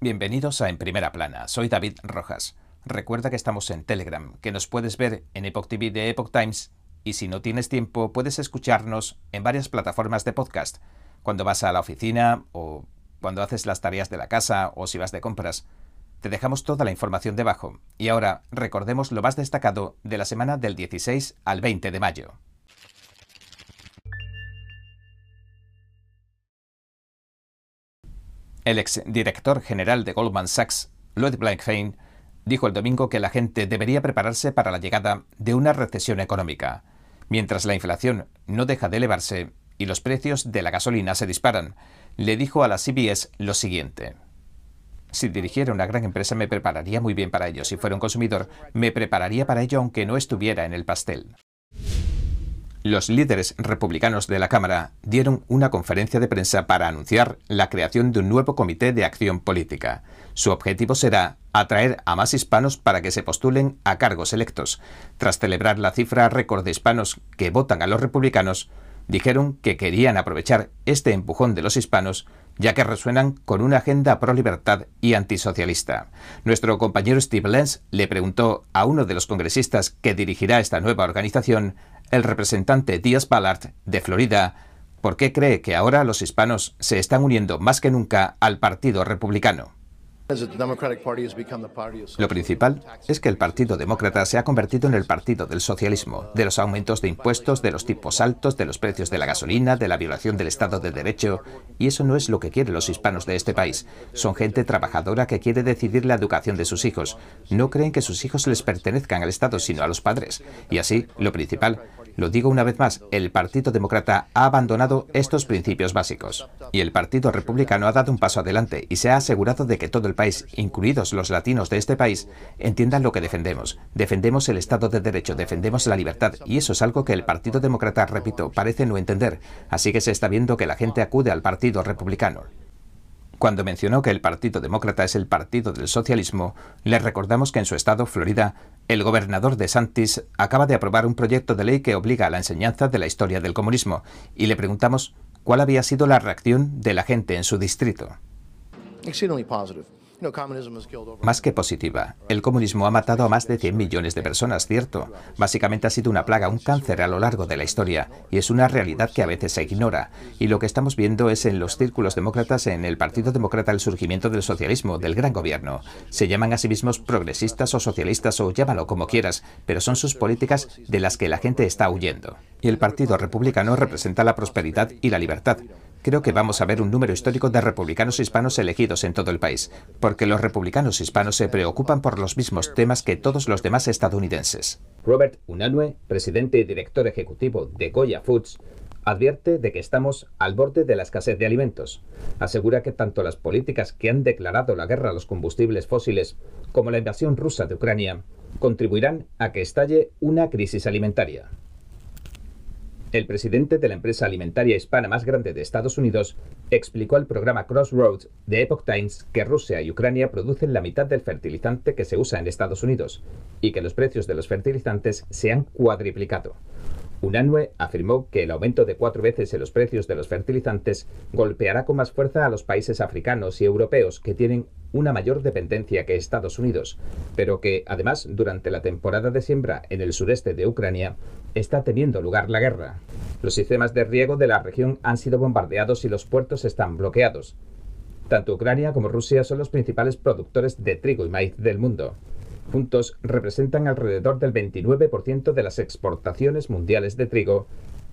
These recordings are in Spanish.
Bienvenidos a En Primera Plana. Soy David Rojas. Recuerda que estamos en Telegram, que nos puedes ver en Epoch TV de Epoch Times y si no tienes tiempo puedes escucharnos en varias plataformas de podcast. Cuando vas a la oficina o cuando haces las tareas de la casa o si vas de compras. Te dejamos toda la información debajo. Y ahora recordemos lo más destacado de la semana del 16 al 20 de mayo. El exdirector general de Goldman Sachs, Lloyd Blankfein, dijo el domingo que la gente debería prepararse para la llegada de una recesión económica. Mientras la inflación no deja de elevarse y los precios de la gasolina se disparan, le dijo a la CBS lo siguiente. Si dirigiera una gran empresa me prepararía muy bien para ello. Si fuera un consumidor, me prepararía para ello aunque no estuviera en el pastel. Los líderes republicanos de la Cámara dieron una conferencia de prensa para anunciar la creación de un nuevo comité de acción política. Su objetivo será atraer a más hispanos para que se postulen a cargos electos. Tras celebrar la cifra récord de hispanos que votan a los republicanos, dijeron que querían aprovechar este empujón de los hispanos ya que resuenan con una agenda pro libertad y antisocialista. Nuestro compañero Steve Lenz le preguntó a uno de los congresistas que dirigirá esta nueva organización el representante Díaz Ballard, de Florida, por qué cree que ahora los hispanos se están uniendo más que nunca al Partido Republicano. Lo principal es que el Partido Demócrata se ha convertido en el partido del socialismo, de los aumentos de impuestos, de los tipos altos, de los precios de la gasolina, de la violación del Estado de Derecho, y eso no es lo que quieren los hispanos de este país. Son gente trabajadora que quiere decidir la educación de sus hijos. No creen que sus hijos les pertenezcan al Estado, sino a los padres. Y así, lo principal lo digo una vez más, el Partido Demócrata ha abandonado estos principios básicos. Y el Partido Republicano ha dado un paso adelante y se ha asegurado de que todo el país, incluidos los latinos de este país, entiendan lo que defendemos. Defendemos el Estado de Derecho, defendemos la libertad y eso es algo que el Partido Demócrata, repito, parece no entender. Así que se está viendo que la gente acude al Partido Republicano. Cuando mencionó que el Partido Demócrata es el partido del socialismo, le recordamos que en su estado, Florida, el gobernador de Santis acaba de aprobar un proyecto de ley que obliga a la enseñanza de la historia del comunismo, y le preguntamos cuál había sido la reacción de la gente en su distrito. Más que positiva, el comunismo ha matado a más de 100 millones de personas, cierto. Básicamente ha sido una plaga, un cáncer a lo largo de la historia, y es una realidad que a veces se ignora. Y lo que estamos viendo es en los círculos demócratas, en el Partido Demócrata, el surgimiento del socialismo, del gran gobierno. Se llaman a sí mismos progresistas o socialistas o llámalo como quieras, pero son sus políticas de las que la gente está huyendo. Y el Partido Republicano representa la prosperidad y la libertad creo que vamos a ver un número histórico de republicanos hispanos elegidos en todo el país, porque los republicanos hispanos se preocupan por los mismos temas que todos los demás estadounidenses. Robert Unanue, presidente y director ejecutivo de Goya Foods, advierte de que estamos al borde de la escasez de alimentos. Asegura que tanto las políticas que han declarado la guerra a los combustibles fósiles como la invasión rusa de Ucrania contribuirán a que estalle una crisis alimentaria. El presidente de la empresa alimentaria hispana más grande de Estados Unidos explicó al programa Crossroads de Epoch Times que Rusia y Ucrania producen la mitad del fertilizante que se usa en Estados Unidos y que los precios de los fertilizantes se han cuadriplicado. UNANUE afirmó que el aumento de cuatro veces en los precios de los fertilizantes golpeará con más fuerza a los países africanos y europeos que tienen una mayor dependencia que Estados Unidos, pero que además durante la temporada de siembra en el sureste de Ucrania está teniendo lugar la guerra. Los sistemas de riego de la región han sido bombardeados y los puertos están bloqueados. Tanto Ucrania como Rusia son los principales productores de trigo y maíz del mundo. Juntos representan alrededor del 29% de las exportaciones mundiales de trigo,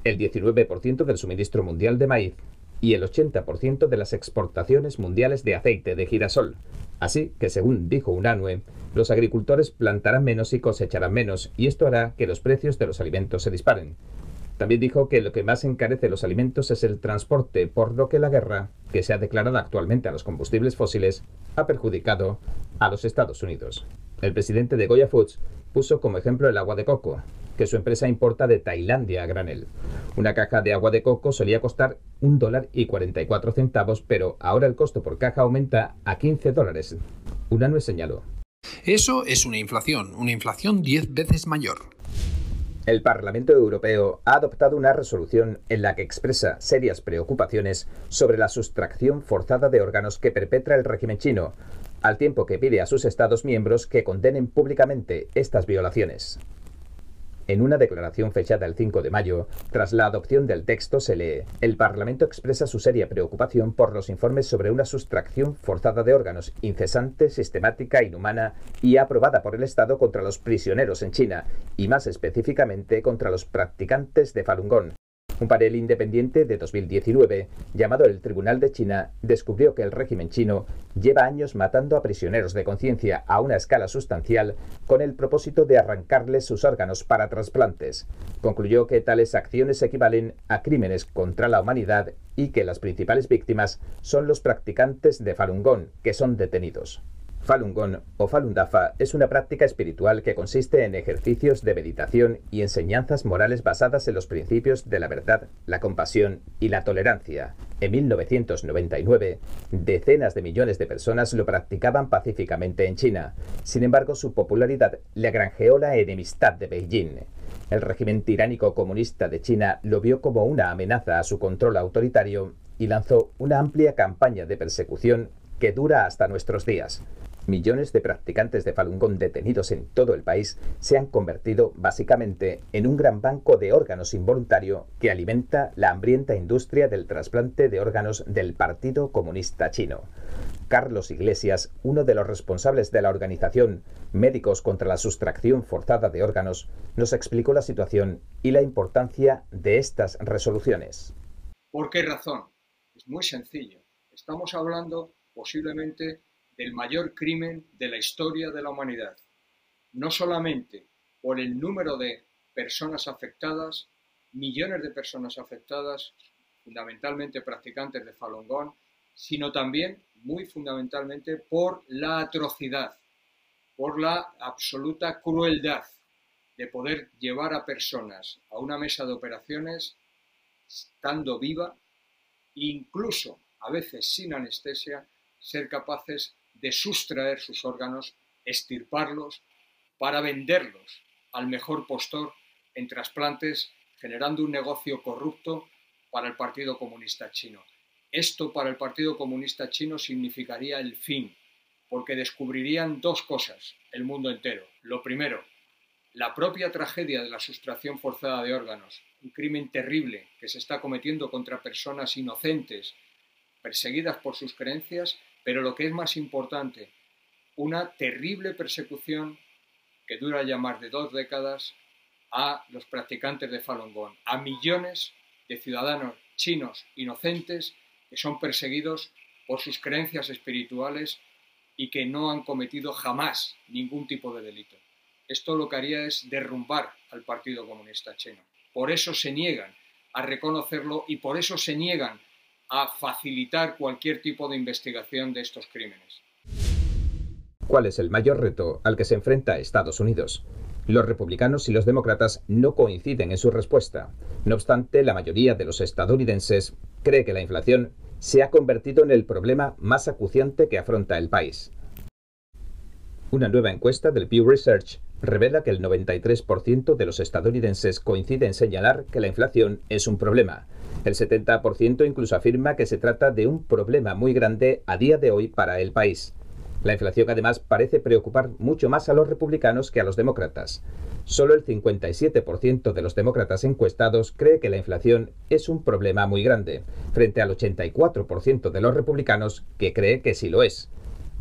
el 19% del suministro mundial de maíz y el 80% de las exportaciones mundiales de aceite de girasol. Así que, según dijo Unanue, los agricultores plantarán menos y cosecharán menos, y esto hará que los precios de los alimentos se disparen. También dijo que lo que más encarece los alimentos es el transporte, por lo que la guerra, que se ha declarado actualmente a los combustibles fósiles, ha perjudicado a los Estados Unidos. El presidente de Goya Foods puso como ejemplo el agua de coco, que su empresa importa de Tailandia a granel. Una caja de agua de coco solía costar un dólar y 44 centavos, pero ahora el costo por caja aumenta a 15 dólares. Una no señaló. Eso es una inflación, una inflación 10 veces mayor. El Parlamento Europeo ha adoptado una resolución en la que expresa serias preocupaciones sobre la sustracción forzada de órganos que perpetra el régimen chino, al tiempo que pide a sus Estados miembros que condenen públicamente estas violaciones. En una declaración fechada el 5 de mayo, tras la adopción del texto se lee, el Parlamento expresa su seria preocupación por los informes sobre una sustracción forzada de órganos incesante, sistemática, inhumana y aprobada por el Estado contra los prisioneros en China, y más específicamente contra los practicantes de Falun Gong, un panel independiente de 2019, llamado el Tribunal de China, descubrió que el régimen chino lleva años matando a prisioneros de conciencia a una escala sustancial con el propósito de arrancarles sus órganos para trasplantes. Concluyó que tales acciones equivalen a crímenes contra la humanidad y que las principales víctimas son los practicantes de Falun Gong, que son detenidos. Falun Gong o Falun Dafa es una práctica espiritual que consiste en ejercicios de meditación y enseñanzas morales basadas en los principios de la verdad, la compasión y la tolerancia. En 1999, decenas de millones de personas lo practicaban pacíficamente en China. Sin embargo, su popularidad le granjeó la enemistad de Beijing. El régimen tiránico comunista de China lo vio como una amenaza a su control autoritario y lanzó una amplia campaña de persecución que dura hasta nuestros días. Millones de practicantes de Falun Gong detenidos en todo el país se han convertido básicamente en un gran banco de órganos involuntario que alimenta la hambrienta industria del trasplante de órganos del Partido Comunista Chino. Carlos Iglesias, uno de los responsables de la organización Médicos contra la Sustracción Forzada de Órganos, nos explicó la situación y la importancia de estas resoluciones. ¿Por qué razón? Es muy sencillo. Estamos hablando posiblemente del mayor crimen de la historia de la humanidad, no solamente por el número de personas afectadas, millones de personas afectadas, fundamentalmente practicantes de Falun Gong, sino también, muy fundamentalmente, por la atrocidad, por la absoluta crueldad de poder llevar a personas a una mesa de operaciones estando viva, incluso a veces sin anestesia, ser capaces de sustraer sus órganos, estirparlos, para venderlos al mejor postor en trasplantes, generando un negocio corrupto para el Partido Comunista Chino. Esto para el Partido Comunista Chino significaría el fin, porque descubrirían dos cosas el mundo entero. Lo primero, la propia tragedia de la sustracción forzada de órganos, un crimen terrible que se está cometiendo contra personas inocentes, perseguidas por sus creencias, pero lo que es más importante, una terrible persecución que dura ya más de dos décadas a los practicantes de Falun Gong, a millones de ciudadanos chinos inocentes que son perseguidos por sus creencias espirituales y que no han cometido jamás ningún tipo de delito. Esto lo que haría es derrumbar al Partido Comunista Chino. Por eso se niegan a reconocerlo y por eso se niegan a facilitar cualquier tipo de investigación de estos crímenes. ¿Cuál es el mayor reto al que se enfrenta Estados Unidos? Los republicanos y los demócratas no coinciden en su respuesta. No obstante, la mayoría de los estadounidenses cree que la inflación se ha convertido en el problema más acuciante que afronta el país. Una nueva encuesta del Pew Research revela que el 93% de los estadounidenses coincide en señalar que la inflación es un problema, el 70% incluso afirma que se trata de un problema muy grande a día de hoy para el país. La inflación además parece preocupar mucho más a los republicanos que a los demócratas. Solo el 57% de los demócratas encuestados cree que la inflación es un problema muy grande, frente al 84% de los republicanos que cree que sí lo es.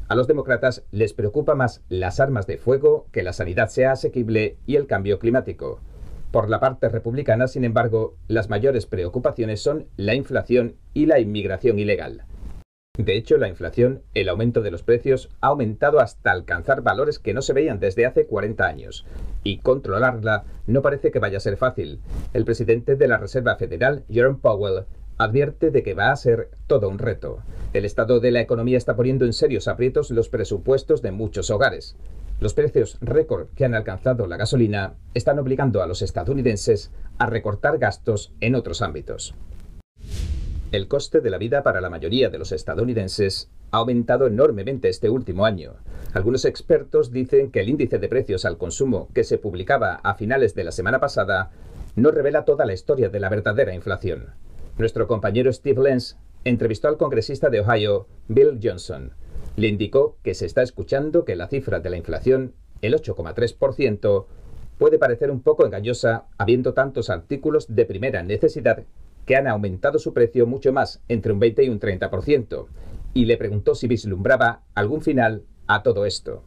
A los demócratas les preocupa más las armas de fuego, que la sanidad sea asequible y el cambio climático. Por la parte republicana, sin embargo, las mayores preocupaciones son la inflación y la inmigración ilegal. De hecho, la inflación, el aumento de los precios, ha aumentado hasta alcanzar valores que no se veían desde hace 40 años. Y controlarla no parece que vaya a ser fácil. El presidente de la Reserva Federal, Jerome Powell, advierte de que va a ser todo un reto. El estado de la economía está poniendo en serios aprietos los presupuestos de muchos hogares. Los precios récord que han alcanzado la gasolina están obligando a los estadounidenses a recortar gastos en otros ámbitos. El coste de la vida para la mayoría de los estadounidenses ha aumentado enormemente este último año. Algunos expertos dicen que el índice de precios al consumo que se publicaba a finales de la semana pasada no revela toda la historia de la verdadera inflación. Nuestro compañero Steve Lenz entrevistó al congresista de Ohio, Bill Johnson. Le indicó que se está escuchando que la cifra de la inflación, el 8,3%, puede parecer un poco engañosa habiendo tantos artículos de primera necesidad que han aumentado su precio mucho más, entre un 20 y un 30%, y le preguntó si vislumbraba algún final a todo esto.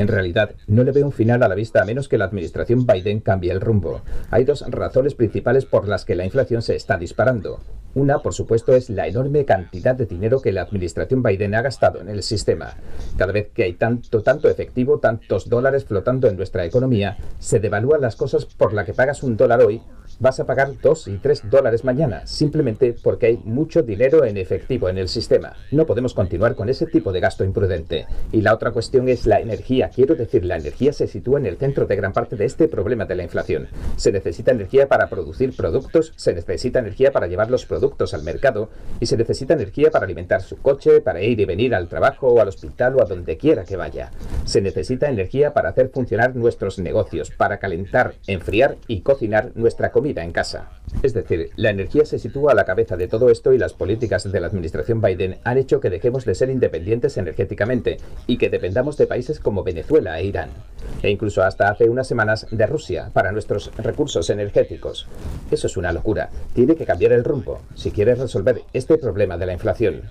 En realidad, no le veo un final a la vista a menos que la administración Biden cambie el rumbo. Hay dos razones principales por las que la inflación se está disparando. Una, por supuesto, es la enorme cantidad de dinero que la administración Biden ha gastado en el sistema. Cada vez que hay tanto, tanto efectivo, tantos dólares flotando en nuestra economía, se devalúan las cosas por la que pagas un dólar hoy vas a pagar 2 y 3 dólares mañana, simplemente porque hay mucho dinero en efectivo en el sistema. No podemos continuar con ese tipo de gasto imprudente. Y la otra cuestión es la energía. Quiero decir, la energía se sitúa en el centro de gran parte de este problema de la inflación. Se necesita energía para producir productos, se necesita energía para llevar los productos al mercado y se necesita energía para alimentar su coche, para ir y venir al trabajo o al hospital o a donde quiera que vaya. Se necesita energía para hacer funcionar nuestros negocios, para calentar, enfriar y cocinar nuestra comida en casa. Es decir, la energía se sitúa a la cabeza de todo esto y las políticas de la administración Biden han hecho que dejemos de ser independientes energéticamente y que dependamos de países como Venezuela e Irán, e incluso hasta hace unas semanas de Rusia para nuestros recursos energéticos. Eso es una locura. Tiene que cambiar el rumbo si quiere resolver este problema de la inflación.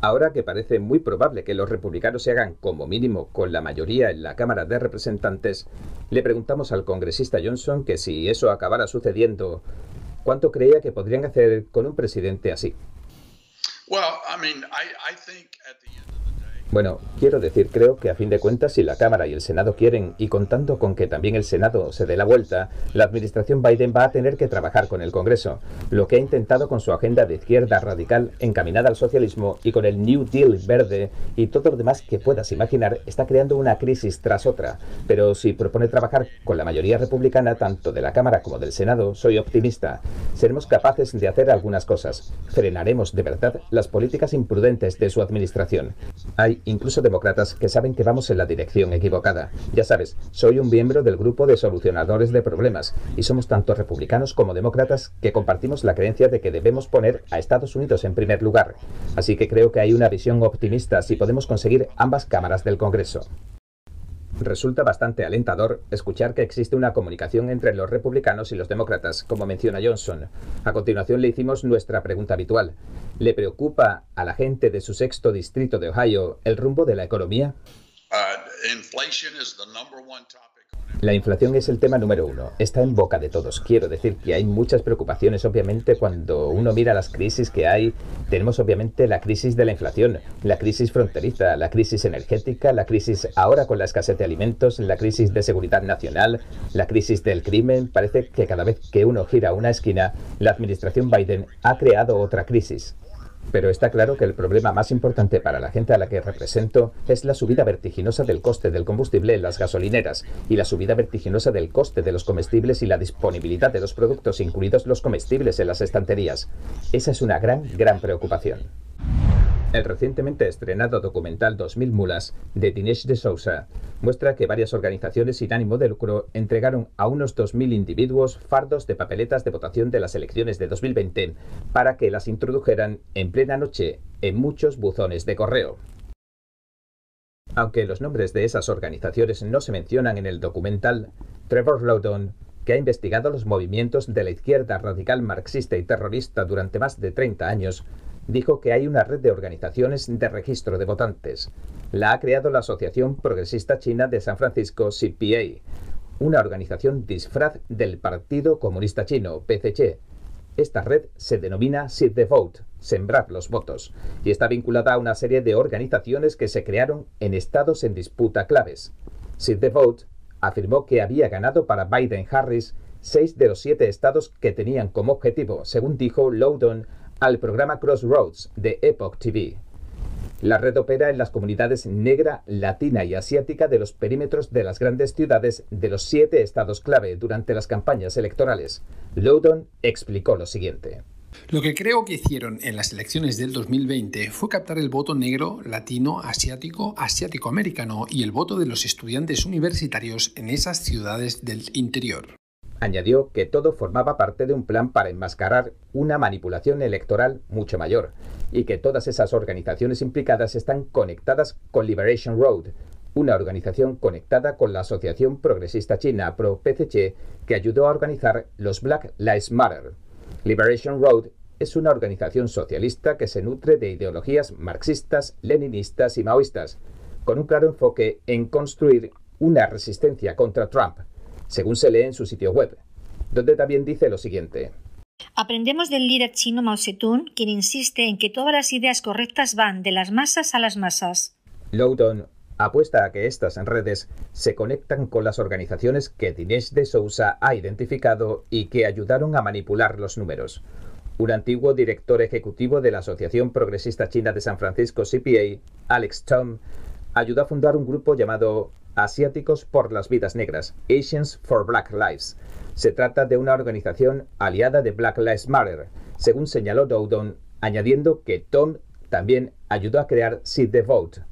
Ahora que parece muy probable que los republicanos se hagan como mínimo con la mayoría en la Cámara de Representantes, le preguntamos al congresista Johnson que si eso acabara sucediendo, ¿cuánto creía que podrían hacer con un presidente así? Bueno, quiero decir, creo que a fin de cuentas, si la Cámara y el Senado quieren, y contando con que también el Senado se dé la vuelta, la administración Biden va a tener que trabajar con el Congreso, lo que ha intentado con su agenda de izquierda radical encaminada al socialismo y con el New Deal verde y todo lo demás que puedas imaginar, está creando una crisis tras otra. Pero si propone trabajar con la mayoría republicana, tanto de la Cámara como del Senado, soy optimista. Seremos capaces de hacer algunas cosas. Frenaremos de verdad las políticas imprudentes de su administración. Hay incluso demócratas que saben que vamos en la dirección equivocada. Ya sabes, soy un miembro del grupo de solucionadores de problemas y somos tanto republicanos como demócratas que compartimos la creencia de que debemos poner a Estados Unidos en primer lugar. Así que creo que hay una visión optimista si podemos conseguir ambas cámaras del Congreso. Resulta bastante alentador escuchar que existe una comunicación entre los republicanos y los demócratas, como menciona Johnson. A continuación le hicimos nuestra pregunta habitual. ¿Le preocupa a la gente de su sexto distrito de Ohio el rumbo de la economía? Uh, la inflación es el tema número uno, está en boca de todos. Quiero decir que hay muchas preocupaciones, obviamente, cuando uno mira las crisis que hay. Tenemos obviamente la crisis de la inflación, la crisis fronteriza, la crisis energética, la crisis ahora con la escasez de alimentos, la crisis de seguridad nacional, la crisis del crimen. Parece que cada vez que uno gira una esquina, la administración Biden ha creado otra crisis. Pero está claro que el problema más importante para la gente a la que represento es la subida vertiginosa del coste del combustible en las gasolineras y la subida vertiginosa del coste de los comestibles y la disponibilidad de los productos, incluidos los comestibles, en las estanterías. Esa es una gran, gran preocupación. El recientemente estrenado documental 2000 mulas de Dinesh de Sousa muestra que varias organizaciones sin ánimo de lucro entregaron a unos 2.000 individuos fardos de papeletas de votación de las elecciones de 2020 para que las introdujeran en plena noche en muchos buzones de correo. Aunque los nombres de esas organizaciones no se mencionan en el documental, Trevor Loudon, que ha investigado los movimientos de la izquierda radical marxista y terrorista durante más de 30 años, dijo que hay una red de organizaciones de registro de votantes. La ha creado la Asociación Progresista China de San Francisco, CPA, una organización disfraz del Partido Comunista Chino, PCC. Esta red se denomina Seed the Vote, sembrar los votos, y está vinculada a una serie de organizaciones que se crearon en estados en disputa claves. Seed the Vote afirmó que había ganado para Biden-Harris seis de los siete estados que tenían como objetivo, según dijo Loudon al programa Crossroads de Epoch TV. La red opera en las comunidades negra, latina y asiática de los perímetros de las grandes ciudades de los siete estados clave durante las campañas electorales. Loudon explicó lo siguiente. Lo que creo que hicieron en las elecciones del 2020 fue captar el voto negro, latino, asiático, asiático-americano y el voto de los estudiantes universitarios en esas ciudades del interior. Añadió que todo formaba parte de un plan para enmascarar una manipulación electoral mucho mayor y que todas esas organizaciones implicadas están conectadas con Liberation Road, una organización conectada con la Asociación Progresista China Pro-PCC que ayudó a organizar los Black Lives Matter. Liberation Road es una organización socialista que se nutre de ideologías marxistas, leninistas y maoístas, con un claro enfoque en construir una resistencia contra Trump según se lee en su sitio web, donde también dice lo siguiente. Aprendemos del líder chino Mao Zedong, quien insiste en que todas las ideas correctas van de las masas a las masas. Loudon apuesta a que estas redes se conectan con las organizaciones que Dinesh de Sousa ha identificado y que ayudaron a manipular los números. Un antiguo director ejecutivo de la Asociación Progresista China de San Francisco CPA, Alex Tom, ayudó a fundar un grupo llamado Asiáticos por las Vidas Negras, Asians for Black Lives. Se trata de una organización aliada de Black Lives Matter, según señaló Dowdon, añadiendo que Tom también ayudó a crear Seed the Vote.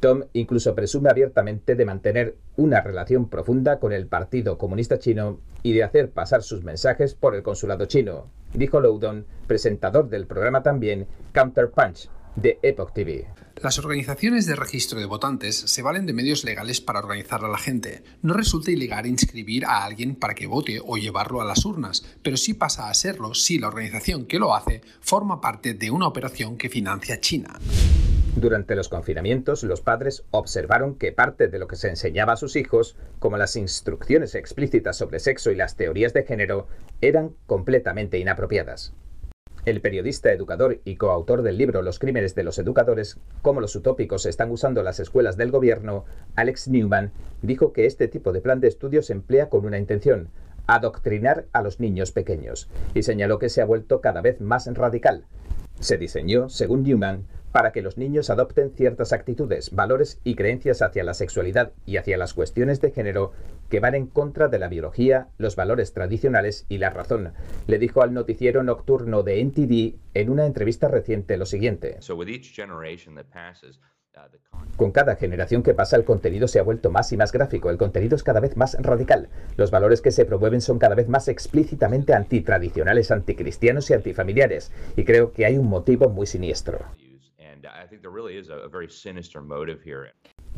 Tom incluso presume abiertamente de mantener una relación profunda con el Partido Comunista Chino y de hacer pasar sus mensajes por el consulado chino, dijo Loudon, presentador del programa también Counterpunch de Epoch TV. Las organizaciones de registro de votantes se valen de medios legales para organizar a la gente. No resulta ilegal inscribir a alguien para que vote o llevarlo a las urnas, pero sí pasa a serlo si la organización que lo hace forma parte de una operación que financia China. Durante los confinamientos, los padres observaron que parte de lo que se enseñaba a sus hijos, como las instrucciones explícitas sobre sexo y las teorías de género, eran completamente inapropiadas. El periodista, educador y coautor del libro Los crímenes de los educadores, cómo los utópicos están usando las escuelas del gobierno, Alex Newman, dijo que este tipo de plan de estudio se emplea con una intención, adoctrinar a los niños pequeños, y señaló que se ha vuelto cada vez más radical. Se diseñó, según Newman, para que los niños adopten ciertas actitudes, valores y creencias hacia la sexualidad y hacia las cuestiones de género que van en contra de la biología, los valores tradicionales y la razón. Le dijo al noticiero nocturno de NTD en una entrevista reciente lo siguiente. Con cada generación que pasa el contenido se ha vuelto más y más gráfico, el contenido es cada vez más radical, los valores que se promueven son cada vez más explícitamente antitradicionales, anticristianos y antifamiliares, y creo que hay un motivo muy siniestro.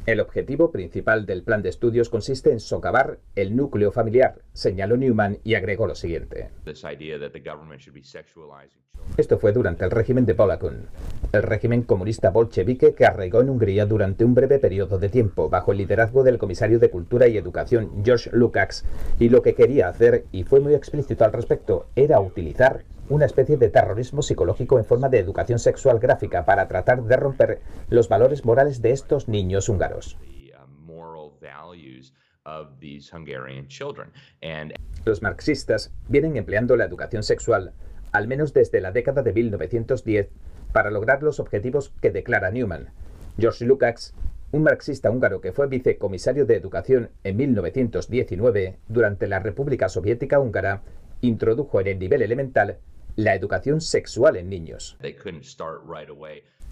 El objetivo principal del plan de estudios consiste en socavar el núcleo familiar, señaló Newman y agregó lo siguiente. Esto fue durante el régimen de Polakun, el régimen comunista bolchevique que arraigó en Hungría durante un breve periodo de tiempo bajo el liderazgo del comisario de Cultura y Educación George Lukács, y lo que quería hacer, y fue muy explícito al respecto, era utilizar una especie de terrorismo psicológico en forma de educación sexual gráfica para tratar de romper los valores morales de estos niños húngaros. Los marxistas vienen empleando la educación sexual, al menos desde la década de 1910, para lograr los objetivos que declara Newman. George Lukács, un marxista húngaro que fue vicecomisario de educación en 1919 durante la República Soviética Húngara, introdujo en el nivel elemental la educación sexual en niños.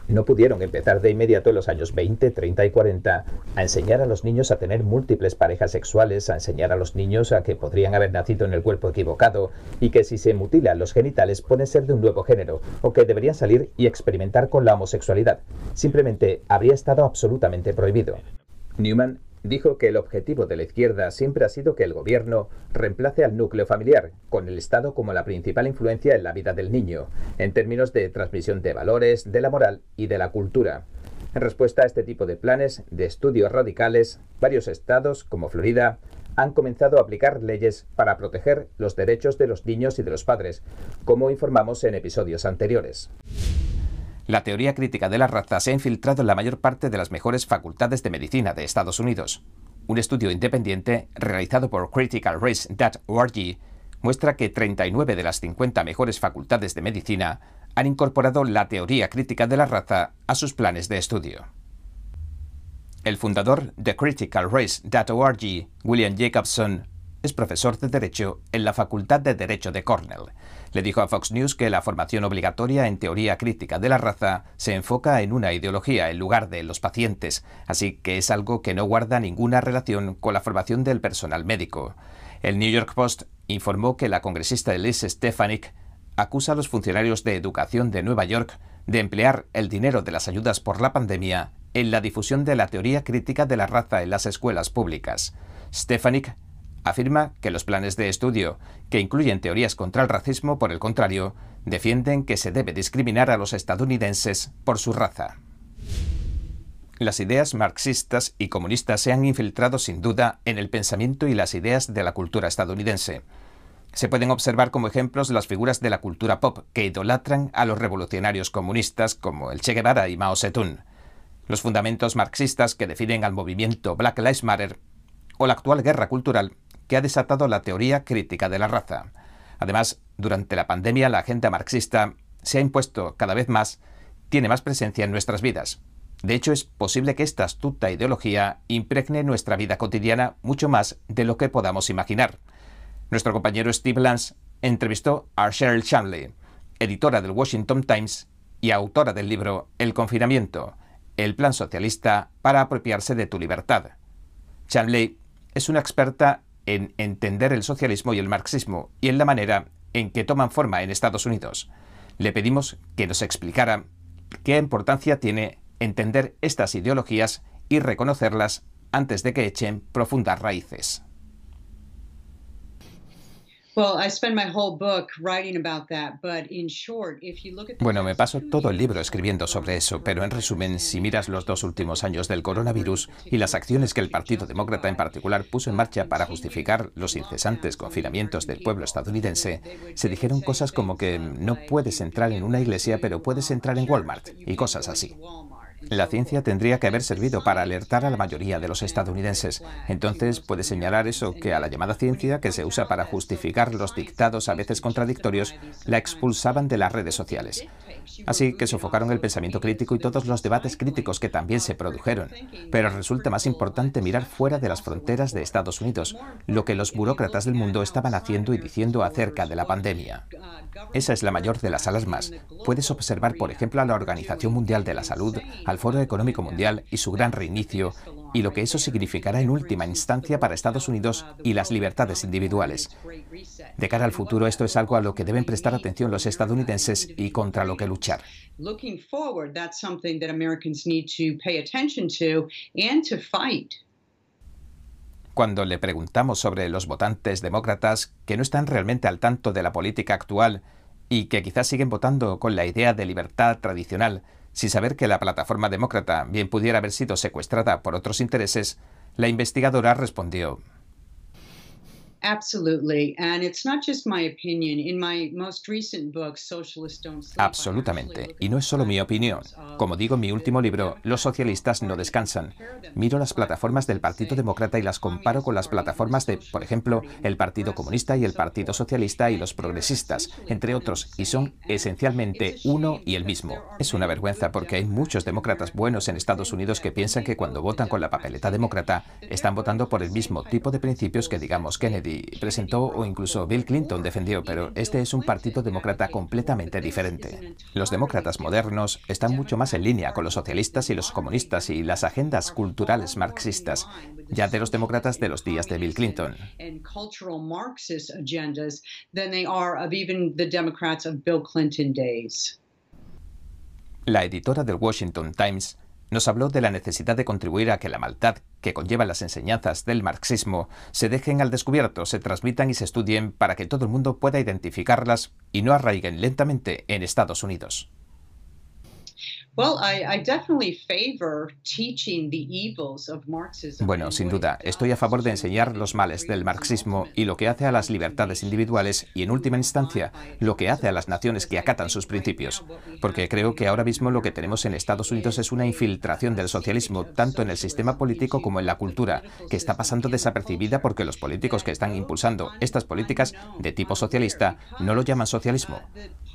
No pudieron empezar de inmediato en los años 20, 30 y 40 a enseñar a los niños a tener múltiples parejas sexuales, a enseñar a los niños a que podrían haber nacido en el cuerpo equivocado y que si se mutilan los genitales pueden ser de un nuevo género o que deberían salir y experimentar con la homosexualidad. Simplemente habría estado absolutamente prohibido. Newman dijo que el objetivo de la izquierda siempre ha sido que el gobierno reemplace al núcleo familiar, con el Estado como la principal influencia en la vida del niño, en términos de transmisión de valores, de la moral y de la cultura. En respuesta a este tipo de planes de estudios radicales, varios estados, como Florida, han comenzado a aplicar leyes para proteger los derechos de los niños y de los padres, como informamos en episodios anteriores. La teoría crítica de la raza se ha infiltrado en la mayor parte de las mejores facultades de medicina de Estados Unidos. Un estudio independiente realizado por criticalrace.org muestra que 39 de las 50 mejores facultades de medicina han incorporado la teoría crítica de la raza a sus planes de estudio. El fundador de criticalrace.org, William Jacobson, es profesor de Derecho en la Facultad de Derecho de Cornell. Le dijo a Fox News que la formación obligatoria en teoría crítica de la raza se enfoca en una ideología en lugar de los pacientes, así que es algo que no guarda ninguna relación con la formación del personal médico. El New York Post informó que la congresista Liz Stefanik acusa a los funcionarios de educación de Nueva York de emplear el dinero de las ayudas por la pandemia en la difusión de la teoría crítica de la raza en las escuelas públicas. Stefanik afirma que los planes de estudio, que incluyen teorías contra el racismo, por el contrario, defienden que se debe discriminar a los estadounidenses por su raza. Las ideas marxistas y comunistas se han infiltrado sin duda en el pensamiento y las ideas de la cultura estadounidense. Se pueden observar como ejemplos las figuras de la cultura pop que idolatran a los revolucionarios comunistas como el Che Guevara y Mao Zedong, los fundamentos marxistas que definen al movimiento Black Lives Matter o la actual guerra cultural que ha desatado la teoría crítica de la raza. Además, durante la pandemia la agenda marxista se ha impuesto cada vez más, tiene más presencia en nuestras vidas. De hecho, es posible que esta astuta ideología impregne nuestra vida cotidiana mucho más de lo que podamos imaginar. Nuestro compañero Steve Lance entrevistó a Cheryl Chamley, editora del Washington Times y autora del libro El confinamiento, el plan socialista para apropiarse de tu libertad. Chamley es una experta en entender el socialismo y el marxismo y en la manera en que toman forma en Estados Unidos. Le pedimos que nos explicara qué importancia tiene entender estas ideologías y reconocerlas antes de que echen profundas raíces. Bueno, me paso todo el libro escribiendo sobre eso, pero en resumen, si miras los dos últimos años del coronavirus y las acciones que el Partido Demócrata en particular puso en marcha para justificar los incesantes confinamientos del pueblo estadounidense, se dijeron cosas como que no puedes entrar en una iglesia, pero puedes entrar en Walmart y cosas así. La ciencia tendría que haber servido para alertar a la mayoría de los estadounidenses. Entonces puede señalar eso que a la llamada ciencia, que se usa para justificar los dictados a veces contradictorios, la expulsaban de las redes sociales. Así que sofocaron el pensamiento crítico y todos los debates críticos que también se produjeron. Pero resulta más importante mirar fuera de las fronteras de Estados Unidos, lo que los burócratas del mundo estaban haciendo y diciendo acerca de la pandemia. Esa es la mayor de las alarmas. Puedes observar, por ejemplo, a la Organización Mundial de la Salud, al Foro Económico Mundial y su gran reinicio, y lo que eso significará en última instancia para Estados Unidos y las libertades individuales. De cara al futuro, esto es algo a lo que deben prestar atención los estadounidenses y contra lo que luchar. Cuando le preguntamos sobre los votantes demócratas que no están realmente al tanto de la política actual y que quizás siguen votando con la idea de libertad tradicional, sin saber que la plataforma demócrata bien pudiera haber sido secuestrada por otros intereses, la investigadora respondió Absolutamente. Y no es solo mi opinión. Como digo en mi último libro, los socialistas no descansan. Miro las plataformas del Partido Demócrata y las comparo con las plataformas de, por ejemplo, el Partido Comunista y el Partido Socialista y los progresistas, entre otros, y son esencialmente uno y el mismo. Es una vergüenza porque hay muchos demócratas buenos en Estados Unidos que piensan que cuando votan con la papeleta demócrata están votando por el mismo tipo de principios que digamos Kennedy presentó o incluso Bill Clinton defendió, pero este es un partido demócrata completamente diferente. Los demócratas modernos están mucho más en línea con los socialistas y los comunistas y las agendas culturales marxistas, ya de los demócratas de los días de Bill Clinton. La editora del Washington Times nos habló de la necesidad de contribuir a que la maldad que conllevan las enseñanzas del marxismo se dejen al descubierto, se transmitan y se estudien para que todo el mundo pueda identificarlas y no arraiguen lentamente en Estados Unidos. Bueno, sin duda, estoy a favor de enseñar los males del marxismo y lo que hace a las libertades individuales y, en última instancia, lo que hace a las naciones que acatan sus principios. Porque creo que ahora mismo lo que tenemos en Estados Unidos es una infiltración del socialismo, tanto en el sistema político como en la cultura, que está pasando desapercibida porque los políticos que están impulsando estas políticas de tipo socialista no lo llaman socialismo.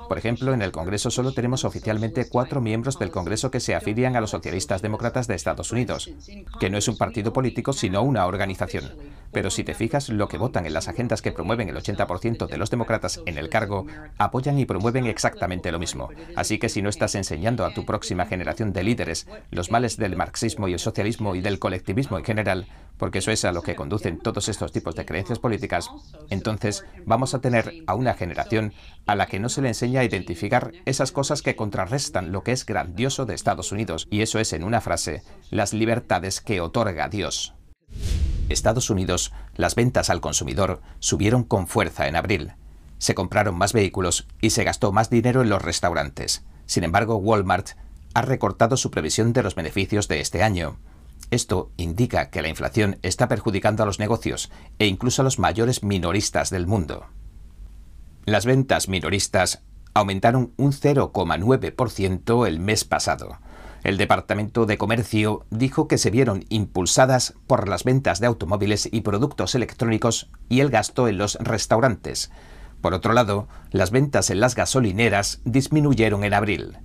Por ejemplo, en el Congreso solo tenemos oficialmente cuatro miembros del Congreso que se afilian a los socialistas demócratas de Estados Unidos, que no es un partido político sino una organización. pero si te fijas lo que votan en las agendas que promueven el 80% de los demócratas en el cargo, apoyan y promueven exactamente lo mismo. Así que si no estás enseñando a tu próxima generación de líderes los males del marxismo y el socialismo y del colectivismo en general, porque eso es a lo que conducen todos estos tipos de creencias políticas, entonces vamos a tener a una generación a la que no se le enseña a identificar esas cosas que contrarrestan lo que es grandioso de Estados Unidos, y eso es, en una frase, las libertades que otorga Dios. Estados Unidos, las ventas al consumidor subieron con fuerza en abril. Se compraron más vehículos y se gastó más dinero en los restaurantes. Sin embargo, Walmart ha recortado su previsión de los beneficios de este año. Esto indica que la inflación está perjudicando a los negocios e incluso a los mayores minoristas del mundo. Las ventas minoristas aumentaron un 0,9% el mes pasado. El Departamento de Comercio dijo que se vieron impulsadas por las ventas de automóviles y productos electrónicos y el gasto en los restaurantes. Por otro lado, las ventas en las gasolineras disminuyeron en abril.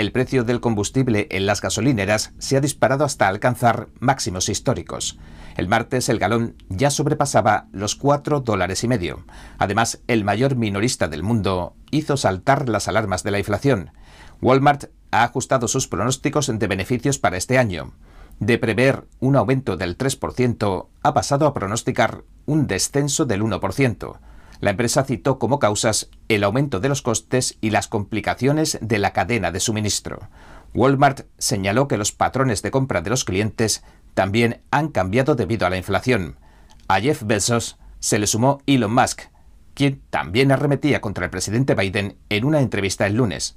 El precio del combustible en las gasolineras se ha disparado hasta alcanzar máximos históricos. El martes el galón ya sobrepasaba los 4 dólares y medio. Además, el mayor minorista del mundo hizo saltar las alarmas de la inflación. Walmart ha ajustado sus pronósticos de beneficios para este año. De prever un aumento del 3%, ha pasado a pronosticar un descenso del 1%. La empresa citó como causas el aumento de los costes y las complicaciones de la cadena de suministro. Walmart señaló que los patrones de compra de los clientes también han cambiado debido a la inflación. A Jeff Bezos se le sumó Elon Musk, quien también arremetía contra el presidente Biden en una entrevista el lunes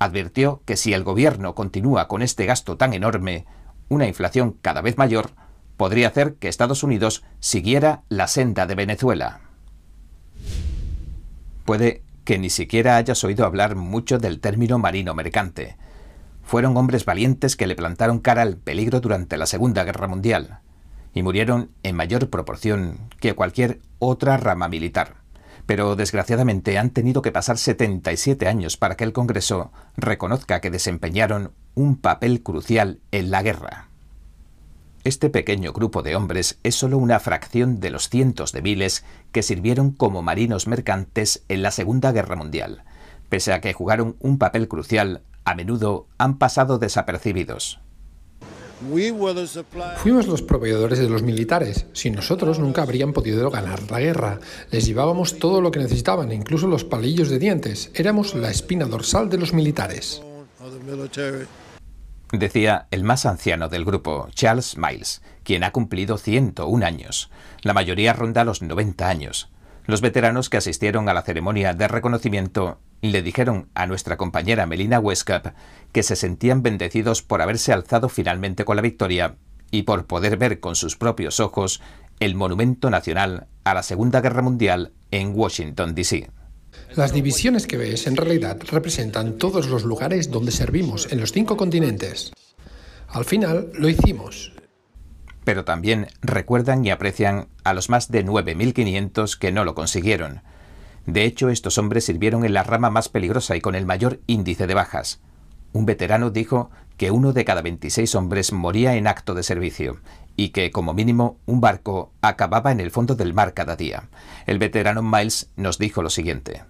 advirtió que si el gobierno continúa con este gasto tan enorme, una inflación cada vez mayor, podría hacer que Estados Unidos siguiera la senda de Venezuela. Puede que ni siquiera hayas oído hablar mucho del término marino mercante. Fueron hombres valientes que le plantaron cara al peligro durante la Segunda Guerra Mundial y murieron en mayor proporción que cualquier otra rama militar pero desgraciadamente han tenido que pasar 77 años para que el Congreso reconozca que desempeñaron un papel crucial en la guerra. Este pequeño grupo de hombres es solo una fracción de los cientos de miles que sirvieron como marinos mercantes en la Segunda Guerra Mundial. Pese a que jugaron un papel crucial, a menudo han pasado desapercibidos. Fuimos los proveedores de los militares. Sin nosotros nunca habrían podido ganar la guerra. Les llevábamos todo lo que necesitaban, incluso los palillos de dientes. Éramos la espina dorsal de los militares. Decía el más anciano del grupo, Charles Miles, quien ha cumplido 101 años. La mayoría ronda los 90 años. Los veteranos que asistieron a la ceremonia de reconocimiento le dijeron a nuestra compañera Melina Westcap que se sentían bendecidos por haberse alzado finalmente con la victoria y por poder ver con sus propios ojos el monumento nacional a la Segunda Guerra Mundial en Washington, D.C. Las divisiones que ves en realidad representan todos los lugares donde servimos en los cinco continentes. Al final lo hicimos. Pero también recuerdan y aprecian a los más de 9.500 que no lo consiguieron, de hecho, estos hombres sirvieron en la rama más peligrosa y con el mayor índice de bajas. Un veterano dijo que uno de cada 26 hombres moría en acto de servicio y que, como mínimo, un barco acababa en el fondo del mar cada día. El veterano Miles nos dijo lo siguiente.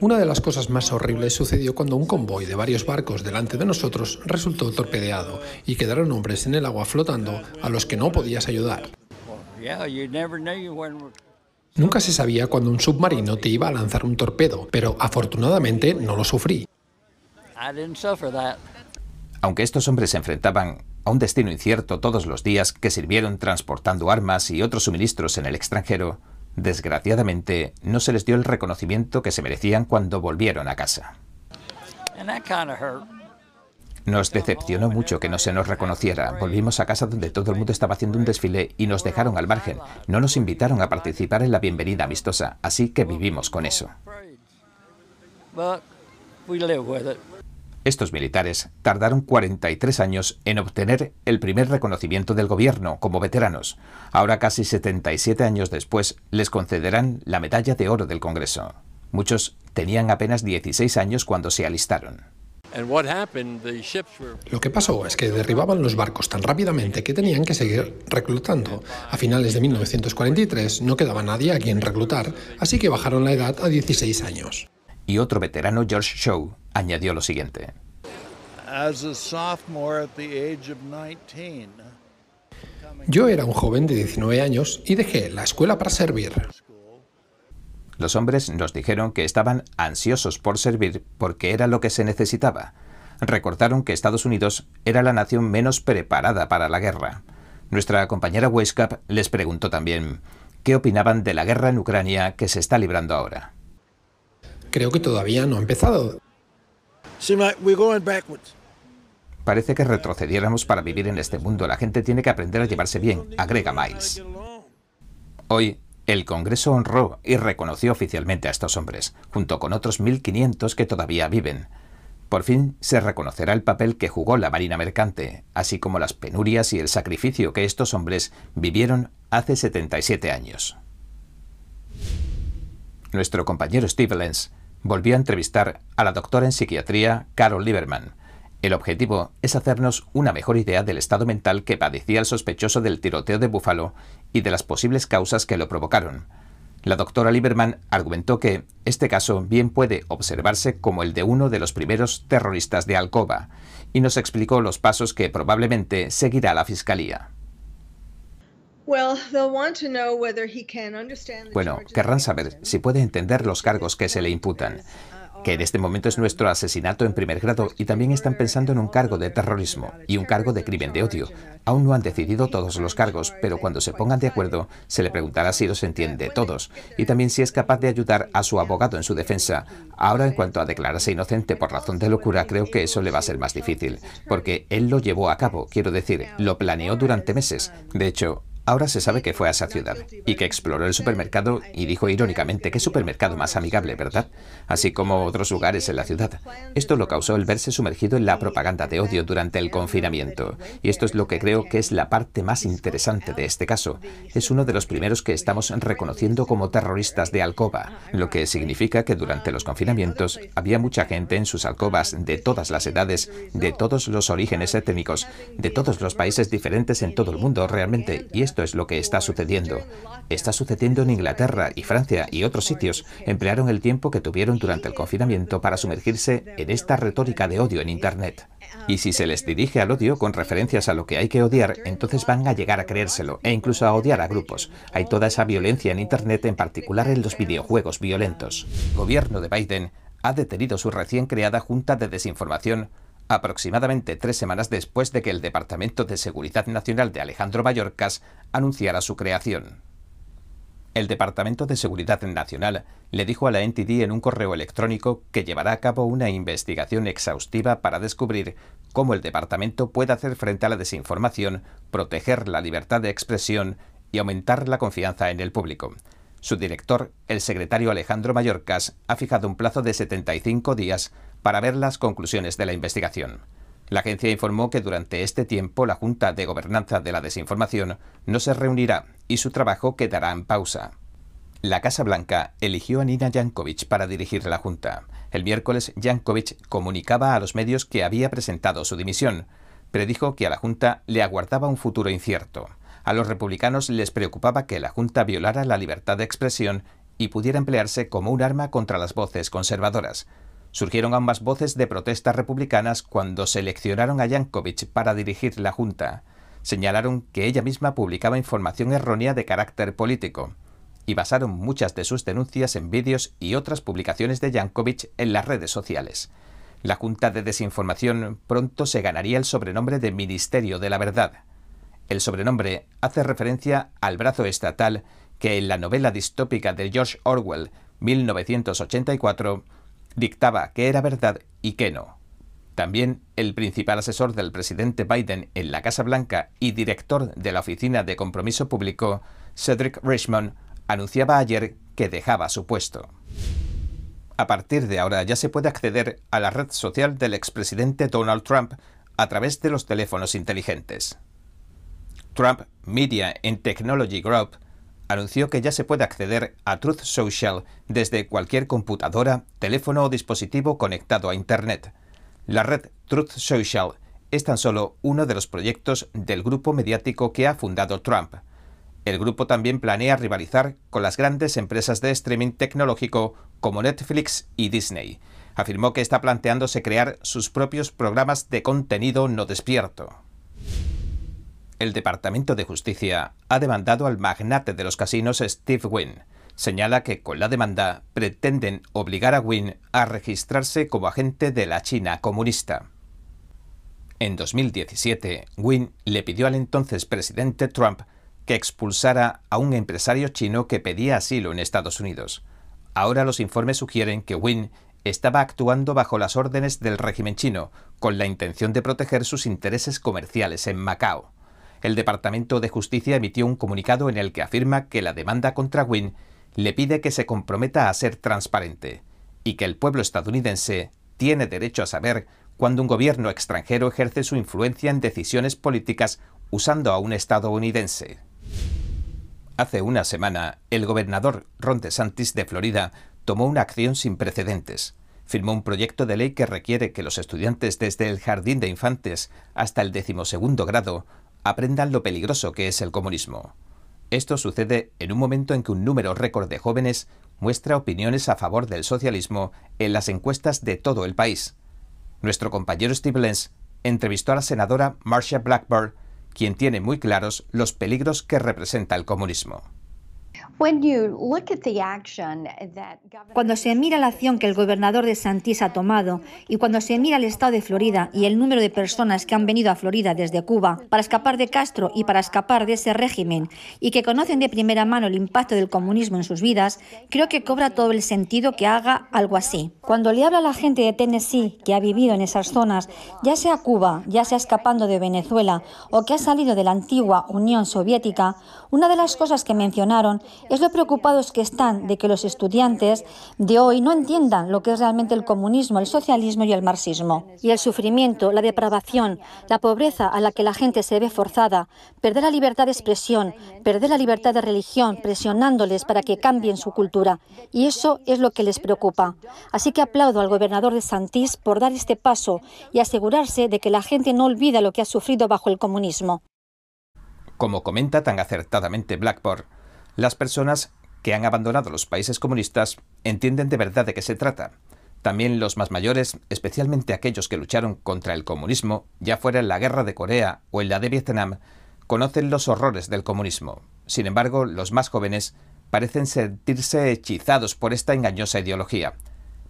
Una de las cosas más horribles sucedió cuando un convoy de varios barcos delante de nosotros resultó torpedeado y quedaron hombres en el agua flotando a los que no podías ayudar. Nunca se sabía cuándo un submarino te iba a lanzar un torpedo, pero afortunadamente no lo sufrí. Aunque estos hombres se enfrentaban a un destino incierto todos los días que sirvieron transportando armas y otros suministros en el extranjero, desgraciadamente no se les dio el reconocimiento que se merecían cuando volvieron a casa. Nos decepcionó mucho que no se nos reconociera. Volvimos a casa donde todo el mundo estaba haciendo un desfile y nos dejaron al margen. No nos invitaron a participar en la bienvenida amistosa, así que vivimos con eso. Estos militares tardaron 43 años en obtener el primer reconocimiento del gobierno como veteranos. Ahora, casi 77 años después, les concederán la medalla de oro del Congreso. Muchos tenían apenas 16 años cuando se alistaron. Lo que pasó es que derribaban los barcos tan rápidamente que tenían que seguir reclutando. A finales de 1943 no quedaba nadie a quien reclutar, así que bajaron la edad a 16 años. Y otro veterano, George Shaw, añadió lo siguiente. Yo era un joven de 19 años y dejé la escuela para servir. Los hombres nos dijeron que estaban ansiosos por servir porque era lo que se necesitaba. Recordaron que Estados Unidos era la nación menos preparada para la guerra. Nuestra compañera Weisskap les preguntó también qué opinaban de la guerra en Ucrania que se está librando ahora. Creo que todavía no ha empezado. Parece que retrocediéramos para vivir en este mundo. La gente tiene que aprender a llevarse bien, agrega Miles. Hoy, el Congreso honró y reconoció oficialmente a estos hombres, junto con otros 1.500 que todavía viven. Por fin se reconocerá el papel que jugó la Marina Mercante, así como las penurias y el sacrificio que estos hombres vivieron hace 77 años. Nuestro compañero Steve Lenz volvió a entrevistar a la doctora en psiquiatría Carol Lieberman, el objetivo es hacernos una mejor idea del estado mental que padecía el sospechoso del tiroteo de Búfalo y de las posibles causas que lo provocaron. La doctora Lieberman argumentó que este caso bien puede observarse como el de uno de los primeros terroristas de Alcoba, y nos explicó los pasos que probablemente seguirá la Fiscalía. Bueno, querrán saber si puede entender los cargos que se le imputan que en este momento es nuestro asesinato en primer grado y también están pensando en un cargo de terrorismo y un cargo de crimen de odio. Aún no han decidido todos los cargos, pero cuando se pongan de acuerdo se le preguntará si los entiende todos y también si es capaz de ayudar a su abogado en su defensa. Ahora, en cuanto a declararse inocente por razón de locura, creo que eso le va a ser más difícil, porque él lo llevó a cabo, quiero decir, lo planeó durante meses. De hecho, Ahora se sabe que fue a esa ciudad y que exploró el supermercado y dijo irónicamente qué supermercado más amigable, ¿verdad? Así como otros lugares en la ciudad. Esto lo causó el verse sumergido en la propaganda de odio durante el confinamiento. Y esto es lo que creo que es la parte más interesante de este caso. Es uno de los primeros que estamos reconociendo como terroristas de alcoba, lo que significa que durante los confinamientos había mucha gente en sus alcobas de todas las edades, de todos los orígenes étnicos, de todos los países diferentes en todo el mundo realmente. Y esto esto es lo que está sucediendo. Está sucediendo en Inglaterra y Francia y otros sitios. Emplearon el tiempo que tuvieron durante el confinamiento para sumergirse en esta retórica de odio en Internet. Y si se les dirige al odio con referencias a lo que hay que odiar, entonces van a llegar a creérselo e incluso a odiar a grupos. Hay toda esa violencia en Internet, en particular en los videojuegos violentos. El gobierno de Biden ha detenido su recién creada Junta de Desinformación aproximadamente tres semanas después de que el Departamento de Seguridad Nacional de Alejandro Mayorkas anunciara su creación. El Departamento de Seguridad Nacional le dijo a la NTD en un correo electrónico que llevará a cabo una investigación exhaustiva para descubrir cómo el departamento puede hacer frente a la desinformación, proteger la libertad de expresión y aumentar la confianza en el público. Su director, el secretario Alejandro Mayorkas, ha fijado un plazo de 75 días para ver las conclusiones de la investigación. La agencia informó que durante este tiempo la Junta de Gobernanza de la Desinformación no se reunirá y su trabajo quedará en pausa. La Casa Blanca eligió a Nina Yankovic para dirigir la Junta. El miércoles, Yankovic comunicaba a los medios que había presentado su dimisión. Predijo que a la Junta le aguardaba un futuro incierto. A los republicanos les preocupaba que la Junta violara la libertad de expresión y pudiera emplearse como un arma contra las voces conservadoras. Surgieron ambas voces de protestas republicanas cuando seleccionaron a Yankovic para dirigir la Junta. Señalaron que ella misma publicaba información errónea de carácter político y basaron muchas de sus denuncias en vídeos y otras publicaciones de Yankovic en las redes sociales. La Junta de Desinformación pronto se ganaría el sobrenombre de Ministerio de la Verdad. El sobrenombre hace referencia al brazo estatal que en la novela distópica de George Orwell, 1984, dictaba qué era verdad y qué no. También el principal asesor del presidente Biden en la Casa Blanca y director de la Oficina de Compromiso Público, Cedric Richmond, anunciaba ayer que dejaba su puesto. A partir de ahora ya se puede acceder a la red social del expresidente Donald Trump a través de los teléfonos inteligentes. Trump Media and Technology Group anunció que ya se puede acceder a Truth Social desde cualquier computadora, teléfono o dispositivo conectado a Internet. La red Truth Social es tan solo uno de los proyectos del grupo mediático que ha fundado Trump. El grupo también planea rivalizar con las grandes empresas de streaming tecnológico como Netflix y Disney. Afirmó que está planteándose crear sus propios programas de contenido no despierto. El Departamento de Justicia ha demandado al magnate de los casinos Steve Wynn. Señala que con la demanda pretenden obligar a Wynn a registrarse como agente de la China comunista. En 2017, Wynn le pidió al entonces presidente Trump que expulsara a un empresario chino que pedía asilo en Estados Unidos. Ahora los informes sugieren que Wynn estaba actuando bajo las órdenes del régimen chino, con la intención de proteger sus intereses comerciales en Macao. El Departamento de Justicia emitió un comunicado en el que afirma que la demanda contra Wynn le pide que se comprometa a ser transparente y que el pueblo estadounidense tiene derecho a saber cuando un gobierno extranjero ejerce su influencia en decisiones políticas usando a un estadounidense. Hace una semana, el gobernador Ron DeSantis de Florida tomó una acción sin precedentes. Firmó un proyecto de ley que requiere que los estudiantes desde el jardín de infantes hasta el decimosegundo grado aprendan lo peligroso que es el comunismo. Esto sucede en un momento en que un número récord de jóvenes muestra opiniones a favor del socialismo en las encuestas de todo el país. Nuestro compañero Steve Lenz entrevistó a la senadora Marcia Blackburn quien tiene muy claros los peligros que representa el comunismo. Cuando se mira la acción que el gobernador de Santís ha tomado y cuando se mira el estado de Florida y el número de personas que han venido a Florida desde Cuba para escapar de Castro y para escapar de ese régimen y que conocen de primera mano el impacto del comunismo en sus vidas, creo que cobra todo el sentido que haga algo así. Cuando le habla a la gente de Tennessee que ha vivido en esas zonas, ya sea Cuba, ya sea escapando de Venezuela o que ha salido de la antigua Unión Soviética, una de las cosas que mencionaron es lo preocupados que están de que los estudiantes de hoy no entiendan lo que es realmente el comunismo, el socialismo y el marxismo. Y el sufrimiento, la depravación, la pobreza a la que la gente se ve forzada, perder la libertad de expresión, perder la libertad de religión, presionándoles para que cambien su cultura. Y eso es lo que les preocupa. Así que aplaudo al gobernador de Santís por dar este paso y asegurarse de que la gente no olvida lo que ha sufrido bajo el comunismo. Como comenta tan acertadamente Blackboard, las personas que han abandonado los países comunistas entienden de verdad de qué se trata. También los más mayores, especialmente aquellos que lucharon contra el comunismo, ya fuera en la guerra de Corea o en la de Vietnam, conocen los horrores del comunismo. Sin embargo, los más jóvenes parecen sentirse hechizados por esta engañosa ideología.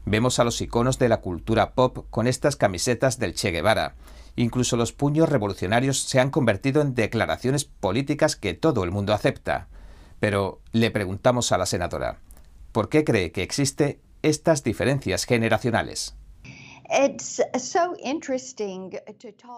Vemos a los iconos de la cultura pop con estas camisetas del Che Guevara. Incluso los puños revolucionarios se han convertido en declaraciones políticas que todo el mundo acepta. Pero le preguntamos a la senadora, ¿por qué cree que existe estas diferencias generacionales?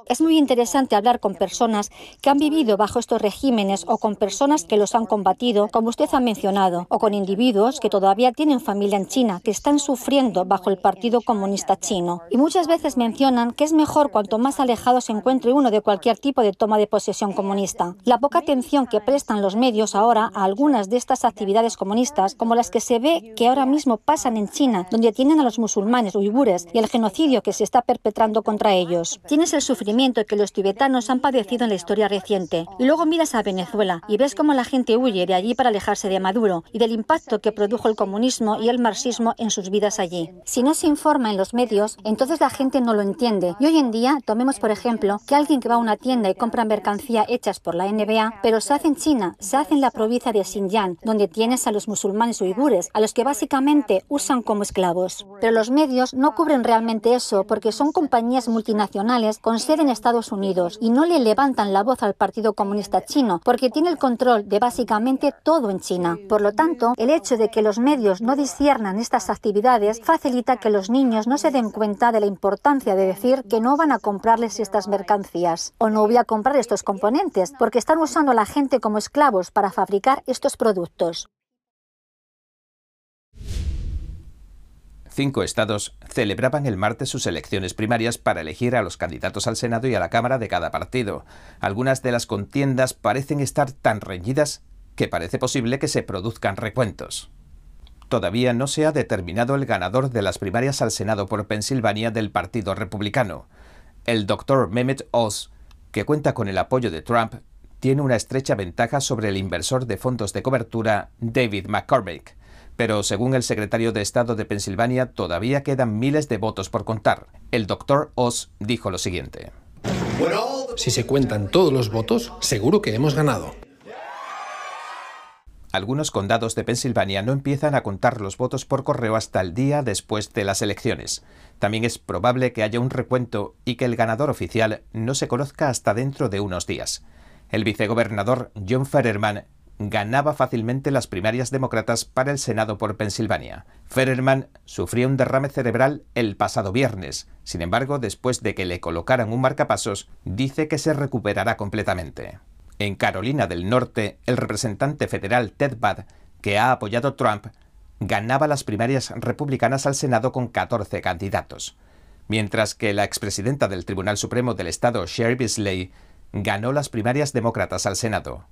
Es muy interesante hablar con personas que han vivido bajo estos regímenes o con personas que los han combatido, como usted ha mencionado, o con individuos que todavía tienen familia en China, que están sufriendo bajo el Partido Comunista Chino. Y muchas veces mencionan que es mejor cuanto más alejado se encuentre uno de cualquier tipo de toma de posesión comunista. La poca atención que prestan los medios ahora a algunas de estas actividades comunistas, como las que se ve que ahora mismo pasan en China, donde tienen a los musulmanes uigures y el genocidio que se está perpetrando contra ellos. Tienes el sufrimiento que los tibetanos han padecido en la historia reciente. Y luego miras a Venezuela y ves cómo la gente huye de allí para alejarse de Maduro y del impacto que produjo el comunismo y el marxismo en sus vidas allí. Si no se informa en los medios, entonces la gente no lo entiende. Y hoy en día, tomemos por ejemplo que alguien que va a una tienda y compra mercancía hechas por la NBA, pero se hace en China, se hace en la provincia de Xinjiang, donde tienes a los musulmanes uigures, a los que básicamente usan como esclavos. Pero los medios no cubren realmente eso porque son compañías multinacionales con sede en Estados Unidos y no le levantan la voz al Partido Comunista Chino porque tiene el control de básicamente todo en China. Por lo tanto, el hecho de que los medios no disciernan estas actividades facilita que los niños no se den cuenta de la importancia de decir que no van a comprarles estas mercancías o no voy a comprar estos componentes porque están usando a la gente como esclavos para fabricar estos productos. Cinco estados celebraban el martes sus elecciones primarias para elegir a los candidatos al Senado y a la Cámara de cada partido. Algunas de las contiendas parecen estar tan reñidas que parece posible que se produzcan recuentos. todavía no se ha determinado el ganador de las primarias al Senado por Pensilvania del Partido Republicano. El doctor Mehmet Oz, que cuenta con el apoyo de Trump, tiene una estrecha ventaja sobre el inversor de fondos de cobertura David McCormick. Pero según el secretario de Estado de Pensilvania, todavía quedan miles de votos por contar. El doctor Oz dijo lo siguiente. Si se cuentan todos los votos, seguro que hemos ganado. Algunos condados de Pensilvania no empiezan a contar los votos por correo hasta el día después de las elecciones. También es probable que haya un recuento y que el ganador oficial no se conozca hasta dentro de unos días. El vicegobernador John Fetterman ganaba fácilmente las primarias demócratas para el Senado por Pensilvania. Fetterman sufrió un derrame cerebral el pasado viernes. Sin embargo, después de que le colocaran un marcapasos, dice que se recuperará completamente. En Carolina del Norte, el representante federal Ted Budd, que ha apoyado Trump, ganaba las primarias republicanas al Senado con 14 candidatos, mientras que la expresidenta del Tribunal Supremo del Estado, Sherry Bisley, ganó las primarias demócratas al Senado.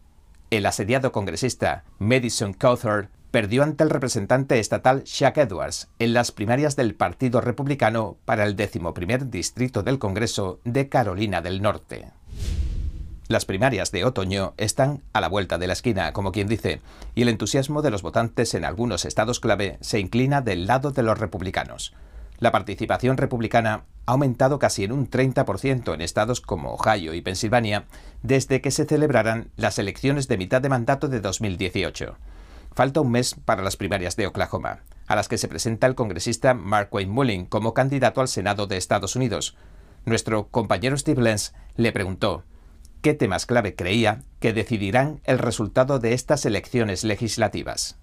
El asediado congresista Madison Cawthorne perdió ante el representante estatal Shaq Edwards en las primarias del Partido Republicano para el decimoprimer distrito del Congreso de Carolina del Norte. Las primarias de otoño están a la vuelta de la esquina, como quien dice, y el entusiasmo de los votantes en algunos estados clave se inclina del lado de los republicanos. La participación republicana ha aumentado casi en un 30% en estados como Ohio y Pensilvania desde que se celebraran las elecciones de mitad de mandato de 2018. Falta un mes para las primarias de Oklahoma, a las que se presenta el congresista Mark Wayne Mullin como candidato al Senado de Estados Unidos. Nuestro compañero Steve Lenz le preguntó qué temas clave creía que decidirán el resultado de estas elecciones legislativas.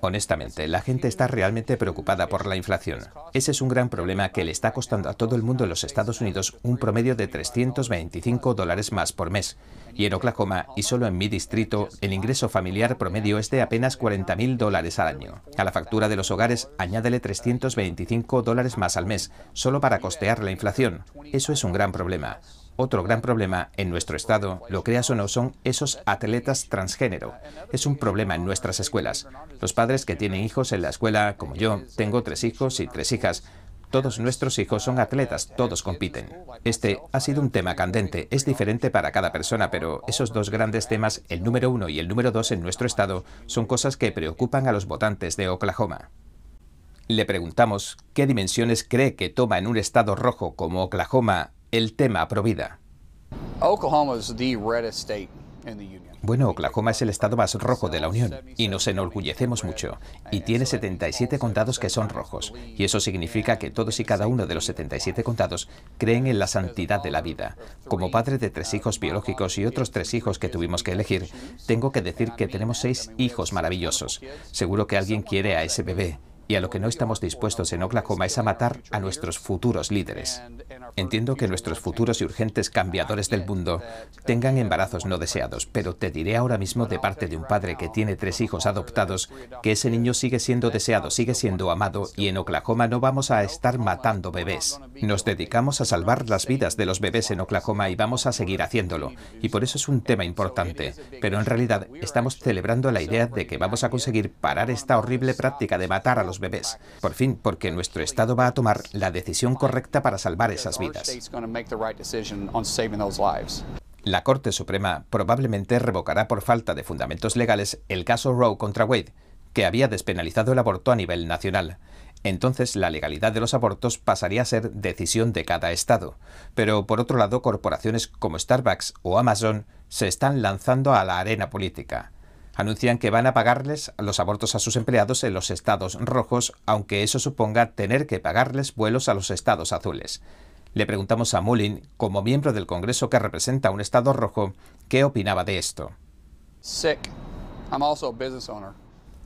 Honestamente, la gente está realmente preocupada por la inflación. Ese es un gran problema que le está costando a todo el mundo en los Estados Unidos un promedio de 325 dólares más por mes. Y en Oklahoma, y solo en mi distrito, el ingreso familiar promedio es de apenas 40.000 dólares al año. A la factura de los hogares, añádele 325 dólares más al mes, solo para costear la inflación. Eso es un gran problema. Otro gran problema en nuestro estado, lo creas o no, son esos atletas transgénero. Es un problema en nuestras escuelas. Los padres que tienen hijos en la escuela, como yo, tengo tres hijos y tres hijas, todos nuestros hijos son atletas, todos compiten. Este ha sido un tema candente, es diferente para cada persona, pero esos dos grandes temas, el número uno y el número dos en nuestro estado, son cosas que preocupan a los votantes de Oklahoma. Le preguntamos qué dimensiones cree que toma en un estado rojo como Oklahoma el tema Provida. Bueno, Oklahoma es el estado más rojo de la Unión y nos enorgullecemos mucho. Y tiene 77 condados que son rojos. Y eso significa que todos y cada uno de los 77 condados creen en la santidad de la vida. Como padre de tres hijos biológicos y otros tres hijos que tuvimos que elegir, tengo que decir que tenemos seis hijos maravillosos. Seguro que alguien quiere a ese bebé y a lo que no estamos dispuestos en Oklahoma es a matar a nuestros futuros líderes. Entiendo que nuestros futuros y urgentes cambiadores del mundo tengan embarazos no deseados, pero te diré ahora mismo de parte de un padre que tiene tres hijos adoptados que ese niño sigue siendo deseado, sigue siendo amado y en Oklahoma no vamos a estar matando bebés. Nos dedicamos a salvar las vidas de los bebés en Oklahoma y vamos a seguir haciéndolo. Y por eso es un tema importante. Pero en realidad estamos celebrando la idea de que vamos a conseguir parar esta horrible práctica de matar a los bebés. Por fin, porque nuestro Estado va a tomar la decisión correcta para salvar esas vidas. La Corte Suprema probablemente revocará por falta de fundamentos legales el caso Roe contra Wade, que había despenalizado el aborto a nivel nacional. Entonces la legalidad de los abortos pasaría a ser decisión de cada Estado. Pero por otro lado, corporaciones como Starbucks o Amazon se están lanzando a la arena política anuncian que van a pagarles los abortos a sus empleados en los estados rojos, aunque eso suponga tener que pagarles vuelos a los estados azules. Le preguntamos a Mullin, como miembro del Congreso que representa un estado rojo, qué opinaba de esto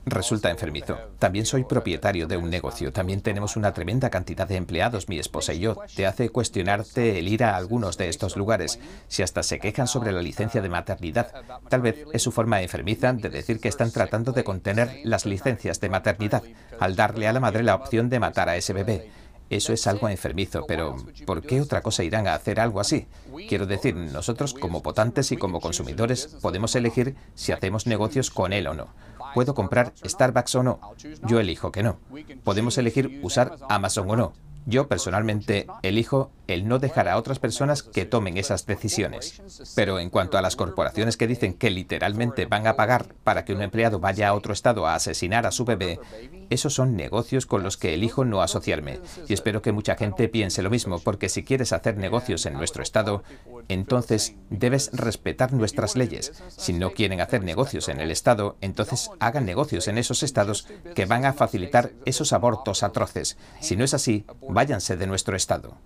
resulta enfermizo. También soy propietario de un negocio. También tenemos una tremenda cantidad de empleados, mi esposa y yo. Te hace cuestionarte el ir a algunos de estos lugares. Si hasta se quejan sobre la licencia de maternidad, tal vez es su forma enfermiza de decir que están tratando de contener las licencias de maternidad al darle a la madre la opción de matar a ese bebé. Eso es algo enfermizo, pero ¿por qué otra cosa irán a hacer algo así? Quiero decir, nosotros como votantes y como consumidores podemos elegir si hacemos negocios con él o no. ¿Puedo comprar Starbucks o no? Yo elijo que no. Podemos elegir usar Amazon o no. Yo personalmente elijo el no dejar a otras personas que tomen esas decisiones. Pero en cuanto a las corporaciones que dicen que literalmente van a pagar para que un empleado vaya a otro estado a asesinar a su bebé, esos son negocios con los que elijo no asociarme. Y espero que mucha gente piense lo mismo, porque si quieres hacer negocios en nuestro estado, entonces debes respetar nuestras leyes. Si no quieren hacer negocios en el estado, entonces hagan negocios en esos estados que van a facilitar esos abortos atroces. Si no es así, váyanse de nuestro estado.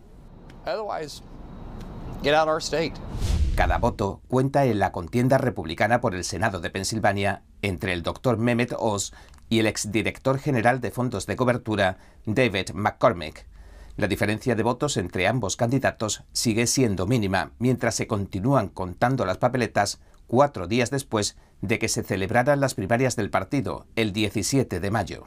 Cada voto cuenta en la contienda republicana por el Senado de Pensilvania entre el doctor Mehmet Oz y el exdirector general de fondos de cobertura, David McCormick. La diferencia de votos entre ambos candidatos sigue siendo mínima mientras se continúan contando las papeletas cuatro días después de que se celebraran las primarias del partido, el 17 de mayo.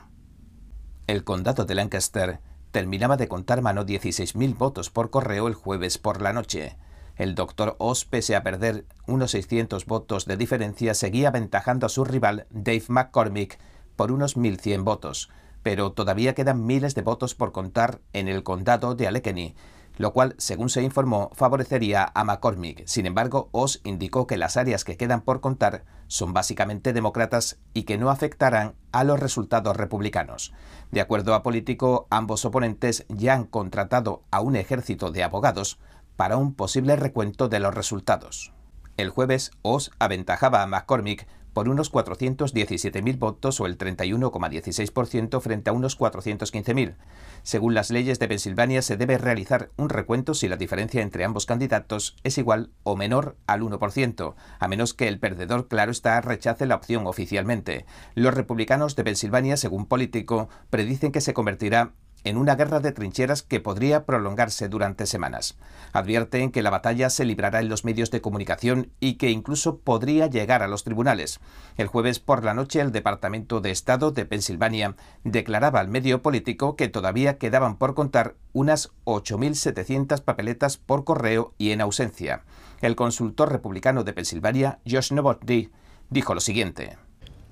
El condado de Lancaster terminaba de contar mano 16.000 votos por correo el jueves por la noche. El doctor Oz, pese a perder unos 600 votos de diferencia, seguía aventajando a su rival Dave McCormick por unos 1.100 votos, pero todavía quedan miles de votos por contar en el condado de Allegheny, lo cual, según se informó, favorecería a McCormick. Sin embargo, Oz indicó que las áreas que quedan por contar son básicamente demócratas y que no afectarán a los resultados republicanos. De acuerdo a Político, ambos oponentes ya han contratado a un ejército de abogados para un posible recuento de los resultados. El jueves, Oz aventajaba a McCormick por unos 417.000 votos o el 31,16% frente a unos 415.000. Según las leyes de Pensilvania, se debe realizar un recuento si la diferencia entre ambos candidatos es igual o menor al 1%, a menos que el perdedor, claro está, rechace la opción oficialmente. Los republicanos de Pensilvania, según Político, predicen que se convertirá en una guerra de trincheras que podría prolongarse durante semanas. Advierten que la batalla se librará en los medios de comunicación y que incluso podría llegar a los tribunales. El jueves por la noche el Departamento de Estado de Pensilvania declaraba al medio político que todavía quedaban por contar unas 8.700 papeletas por correo y en ausencia. El consultor republicano de Pensilvania, Josh Novotny, dijo lo siguiente.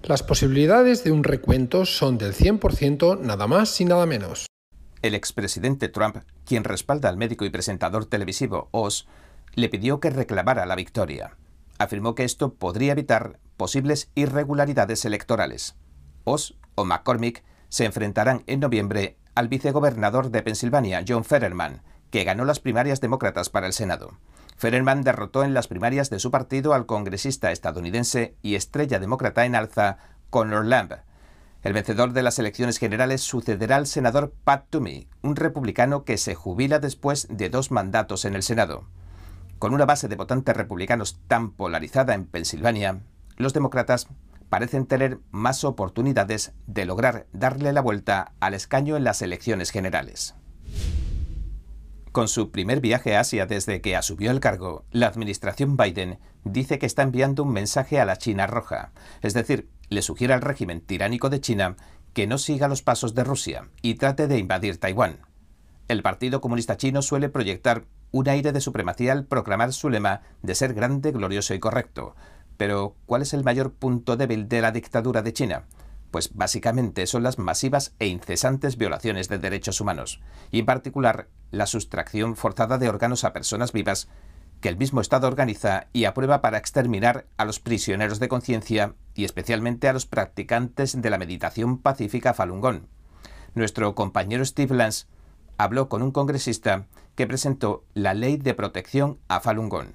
Las posibilidades de un recuento son del 100% nada más y nada menos. El expresidente Trump, quien respalda al médico y presentador televisivo Oz, le pidió que reclamara la victoria. Afirmó que esto podría evitar posibles irregularidades electorales. Oz o McCormick se enfrentarán en noviembre al vicegobernador de Pensilvania, John Fetterman, que ganó las primarias demócratas para el Senado. Fetterman derrotó en las primarias de su partido al congresista estadounidense y estrella demócrata en alza, Conor Lamb, el vencedor de las elecciones generales sucederá al senador Pat Toomey, un republicano que se jubila después de dos mandatos en el Senado. Con una base de votantes republicanos tan polarizada en Pensilvania, los demócratas parecen tener más oportunidades de lograr darle la vuelta al escaño en las elecciones generales. Con su primer viaje a Asia desde que asumió el cargo, la administración Biden dice que está enviando un mensaje a la China roja, es decir, le sugiere al régimen tiránico de China que no siga los pasos de Rusia y trate de invadir Taiwán. El Partido Comunista Chino suele proyectar un aire de supremacía al proclamar su lema de ser grande, glorioso y correcto. Pero, ¿cuál es el mayor punto débil de la dictadura de China? Pues básicamente son las masivas e incesantes violaciones de derechos humanos, y en particular la sustracción forzada de órganos a personas vivas que el mismo Estado organiza y aprueba para exterminar a los prisioneros de conciencia y especialmente a los practicantes de la meditación pacífica Falun Gong. Nuestro compañero Steve Lance habló con un congresista que presentó la ley de protección a Falun Gong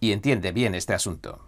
y entiende bien este asunto.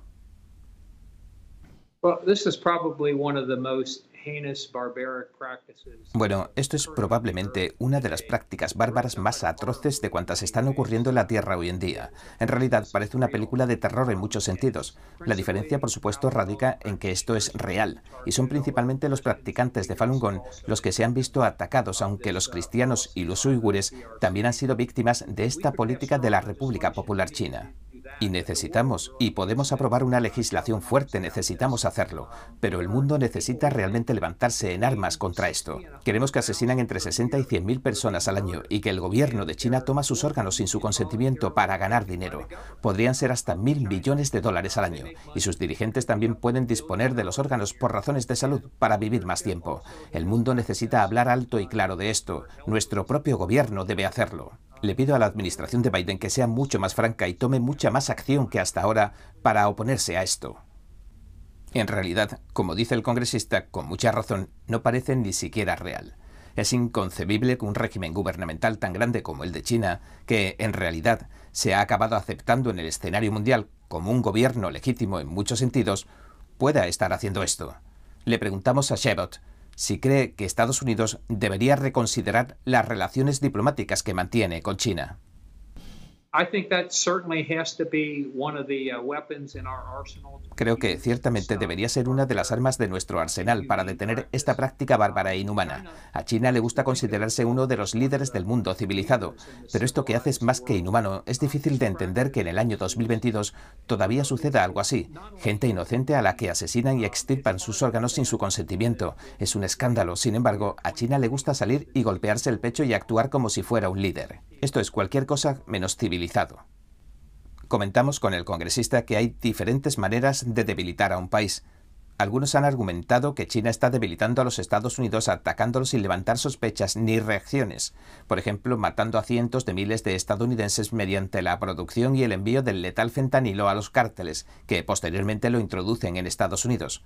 Bueno, esto es probablemente una de las prácticas bárbaras más atroces de cuantas están ocurriendo en la Tierra hoy en día. En realidad parece una película de terror en muchos sentidos. La diferencia, por supuesto, radica en que esto es real, y son principalmente los practicantes de Falun Gong los que se han visto atacados, aunque los cristianos y los uigures también han sido víctimas de esta política de la República Popular China. Y necesitamos, y podemos aprobar una legislación fuerte, necesitamos hacerlo. Pero el mundo necesita realmente levantarse en armas contra esto. Queremos que asesinan entre 60 y 100 mil personas al año y que el gobierno de China toma sus órganos sin su consentimiento para ganar dinero. Podrían ser hasta mil millones de dólares al año. Y sus dirigentes también pueden disponer de los órganos por razones de salud para vivir más tiempo. El mundo necesita hablar alto y claro de esto. Nuestro propio gobierno debe hacerlo. Le pido a la administración de Biden que sea mucho más franca y tome mucha más acción que hasta ahora para oponerse a esto. En realidad, como dice el congresista, con mucha razón, no parece ni siquiera real. Es inconcebible que un régimen gubernamental tan grande como el de China, que en realidad se ha acabado aceptando en el escenario mundial como un gobierno legítimo en muchos sentidos, pueda estar haciendo esto. Le preguntamos a Shebot si cree que Estados Unidos debería reconsiderar las relaciones diplomáticas que mantiene con China. Creo que ciertamente debería ser una de las armas de nuestro arsenal para detener esta práctica bárbara e inhumana. A China le gusta considerarse uno de los líderes del mundo civilizado, pero esto que hace es más que inhumano. Es difícil de entender que en el año 2022 todavía suceda algo así. Gente inocente a la que asesinan y extirpan sus órganos sin su consentimiento. Es un escándalo. Sin embargo, a China le gusta salir y golpearse el pecho y actuar como si fuera un líder. Esto es cualquier cosa menos Comentamos con el congresista que hay diferentes maneras de debilitar a un país. Algunos han argumentado que China está debilitando a los Estados Unidos atacándolos sin levantar sospechas ni reacciones, por ejemplo, matando a cientos de miles de estadounidenses mediante la producción y el envío del letal fentanilo a los cárteles, que posteriormente lo introducen en Estados Unidos.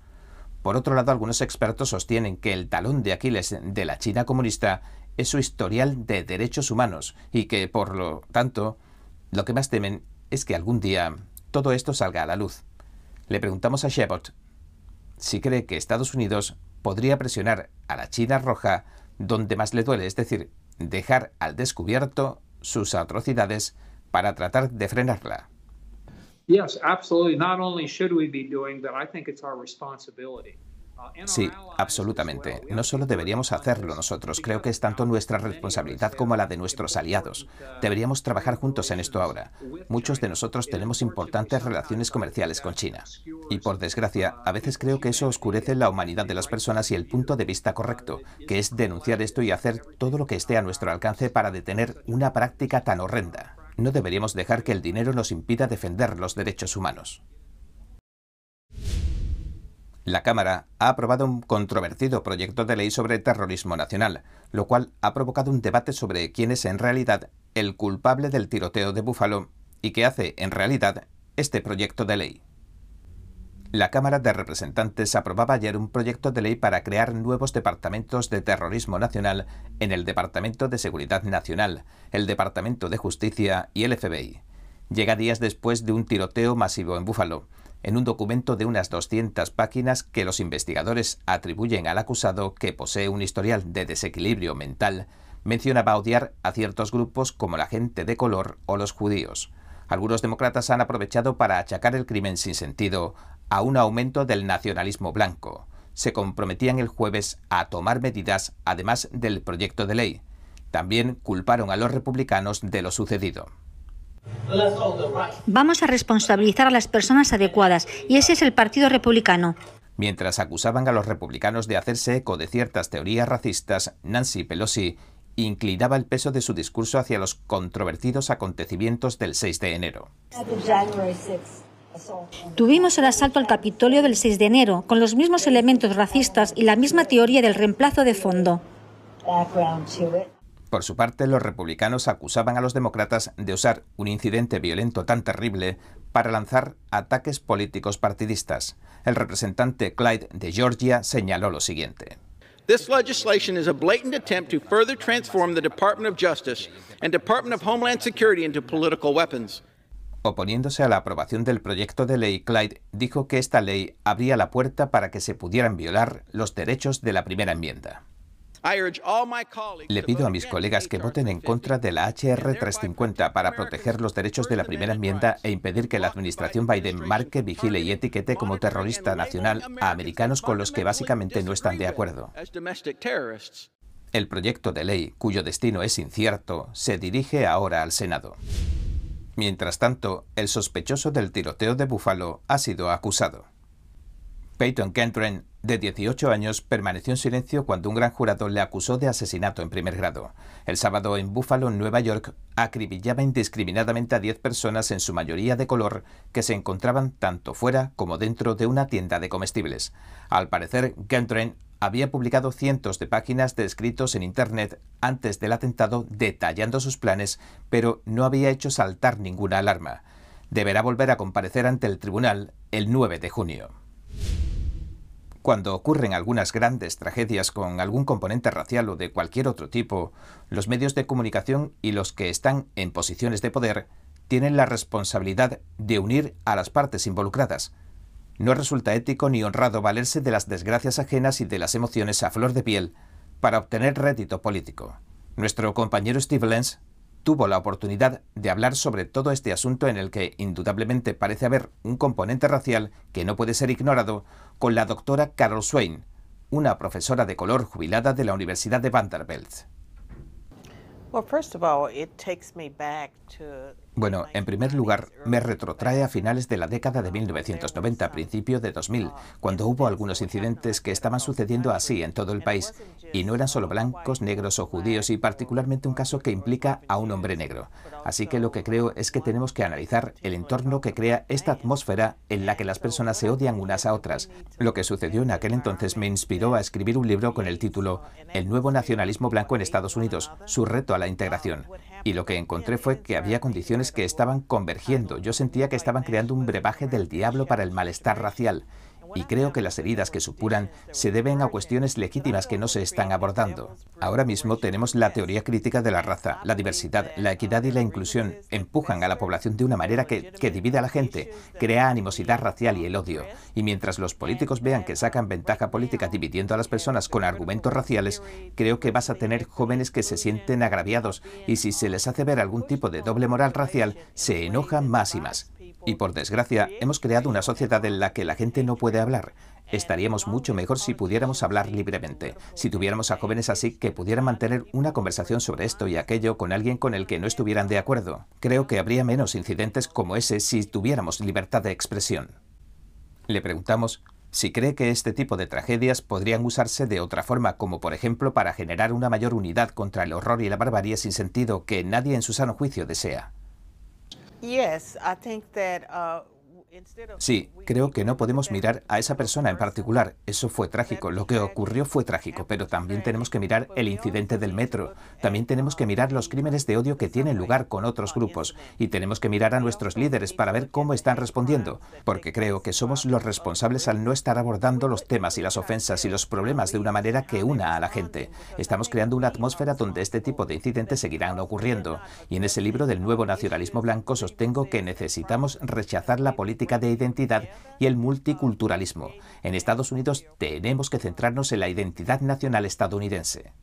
Por otro lado, algunos expertos sostienen que el talón de Aquiles de la China comunista es su historial de derechos humanos y que, por lo tanto, lo que más temen es que algún día todo esto salga a la luz. Le preguntamos a Shepard si cree que Estados Unidos podría presionar a la China roja donde más le duele, es decir, dejar al descubierto sus atrocidades para tratar de frenarla. Yes, absolutely. Not only should we be doing, I think it's. Sí, absolutamente. No solo deberíamos hacerlo nosotros, creo que es tanto nuestra responsabilidad como la de nuestros aliados. Deberíamos trabajar juntos en esto ahora. Muchos de nosotros tenemos importantes relaciones comerciales con China. Y por desgracia, a veces creo que eso oscurece la humanidad de las personas y el punto de vista correcto, que es denunciar esto y hacer todo lo que esté a nuestro alcance para detener una práctica tan horrenda. No deberíamos dejar que el dinero nos impida defender los derechos humanos. La Cámara ha aprobado un controvertido proyecto de ley sobre terrorismo nacional, lo cual ha provocado un debate sobre quién es en realidad el culpable del tiroteo de Búfalo y qué hace en realidad este proyecto de ley. La Cámara de Representantes aprobaba ayer un proyecto de ley para crear nuevos departamentos de terrorismo nacional en el Departamento de Seguridad Nacional, el Departamento de Justicia y el FBI. Llega días después de un tiroteo masivo en Búfalo, en un documento de unas 200 páginas que los investigadores atribuyen al acusado que posee un historial de desequilibrio mental, mencionaba odiar a ciertos grupos como la gente de color o los judíos. Algunos demócratas han aprovechado para achacar el crimen sin sentido a un aumento del nacionalismo blanco. Se comprometían el jueves a tomar medidas además del proyecto de ley. También culparon a los republicanos de lo sucedido. Vamos a responsabilizar a las personas adecuadas y ese es el Partido Republicano. Mientras acusaban a los republicanos de hacerse eco de ciertas teorías racistas, Nancy Pelosi inclinaba el peso de su discurso hacia los controvertidos acontecimientos del 6 de enero. Tuvimos el asalto al Capitolio del 6 de enero, con los mismos elementos racistas y la misma teoría del reemplazo de fondo. Por su parte, los republicanos acusaban a los demócratas de usar un incidente violento tan terrible para lanzar ataques políticos partidistas. El representante Clyde de Georgia señaló lo siguiente. This legislation is a blatant attempt to further transform the Department of Justice and Department of Homeland Security into political weapons. Oponiéndose a la aprobación del proyecto de ley, Clyde dijo que esta ley abría la puerta para que se pudieran violar los derechos de la primera enmienda. Le pido a mis colegas que voten en contra de la HR 350 para proteger los derechos de la primera enmienda e impedir que la administración Biden marque, vigile y etiquete como terrorista nacional a americanos con los que básicamente no están de acuerdo. El proyecto de ley, cuyo destino es incierto, se dirige ahora al Senado. Mientras tanto, el sospechoso del tiroteo de Buffalo ha sido acusado. Peyton Kentren, de 18 años, permaneció en silencio cuando un gran jurado le acusó de asesinato en primer grado. El sábado en Buffalo, Nueva York, acribillaba indiscriminadamente a 10 personas, en su mayoría de color, que se encontraban tanto fuera como dentro de una tienda de comestibles. Al parecer, Kentren había publicado cientos de páginas de escritos en Internet antes del atentado detallando sus planes, pero no había hecho saltar ninguna alarma. Deberá volver a comparecer ante el tribunal el 9 de junio. Cuando ocurren algunas grandes tragedias con algún componente racial o de cualquier otro tipo, los medios de comunicación y los que están en posiciones de poder tienen la responsabilidad de unir a las partes involucradas. No resulta ético ni honrado valerse de las desgracias ajenas y de las emociones a flor de piel para obtener rédito político. Nuestro compañero Steve Lenz tuvo la oportunidad de hablar sobre todo este asunto en el que indudablemente parece haber un componente racial que no puede ser ignorado con la doctora Carol Swain, una profesora de color jubilada de la Universidad de Vanderbilt. Bueno, en primer lugar, me retrotrae a finales de la década de 1990, principio de 2000, cuando hubo algunos incidentes que estaban sucediendo así en todo el país, y no eran solo blancos, negros o judíos, y particularmente un caso que implica a un hombre negro. Así que lo que creo es que tenemos que analizar el entorno que crea esta atmósfera en la que las personas se odian unas a otras. Lo que sucedió en aquel entonces me inspiró a escribir un libro con el título El nuevo nacionalismo blanco en Estados Unidos, su reto a la integración. Y lo que encontré fue que había condiciones que estaban convergiendo. Yo sentía que estaban creando un brebaje del diablo para el malestar racial y creo que las heridas que supuran se deben a cuestiones legítimas que no se están abordando. Ahora mismo tenemos la teoría crítica de la raza, la diversidad, la equidad y la inclusión. Empujan a la población de una manera que, que divide a la gente, crea animosidad racial y el odio. Y mientras los políticos vean que sacan ventaja política dividiendo a las personas con argumentos raciales, creo que vas a tener jóvenes que se sienten agraviados y si se les hace ver algún tipo de doble moral racial, se enojan más y más. Y por desgracia, hemos creado una sociedad en la que la gente no puede hablar. Estaríamos mucho mejor si pudiéramos hablar libremente, si tuviéramos a jóvenes así que pudieran mantener una conversación sobre esto y aquello con alguien con el que no estuvieran de acuerdo. Creo que habría menos incidentes como ese si tuviéramos libertad de expresión. Le preguntamos si cree que este tipo de tragedias podrían usarse de otra forma, como por ejemplo para generar una mayor unidad contra el horror y la barbarie sin sentido que nadie en su sano juicio desea. Yes, I think that uh, sí, creo que no podemos mirar a esa persona en particular. Eso fue trágico. Lo que ocurrió fue trágico, pero también tenemos que mirar el incidente del metro. También tenemos que mirar los crímenes de odio que tienen lugar con otros grupos. Y tenemos que mirar a nuestros líderes para ver cómo están respondiendo. Porque creo que somos los responsables al no estar abordando los temas y las ofensas y los problemas de una manera que una a la gente. Estamos creando una atmósfera donde este tipo de incidentes seguirán ocurriendo. Y en ese libro del nuevo nacionalismo blanco sostengo que necesitamos rechazar la política de identidad y el multiculturalismo. En Estados Unidos tenemos que centrarnos en la identidad nacional estadounidense.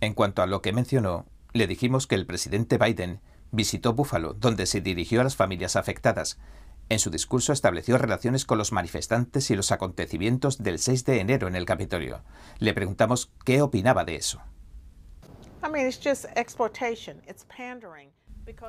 En cuanto a lo que mencionó, le dijimos que el presidente Biden visitó Buffalo, donde se dirigió a las familias afectadas. En su discurso estableció relaciones con los manifestantes y los acontecimientos del 6 de enero en el Capitolio. Le preguntamos qué opinaba de eso.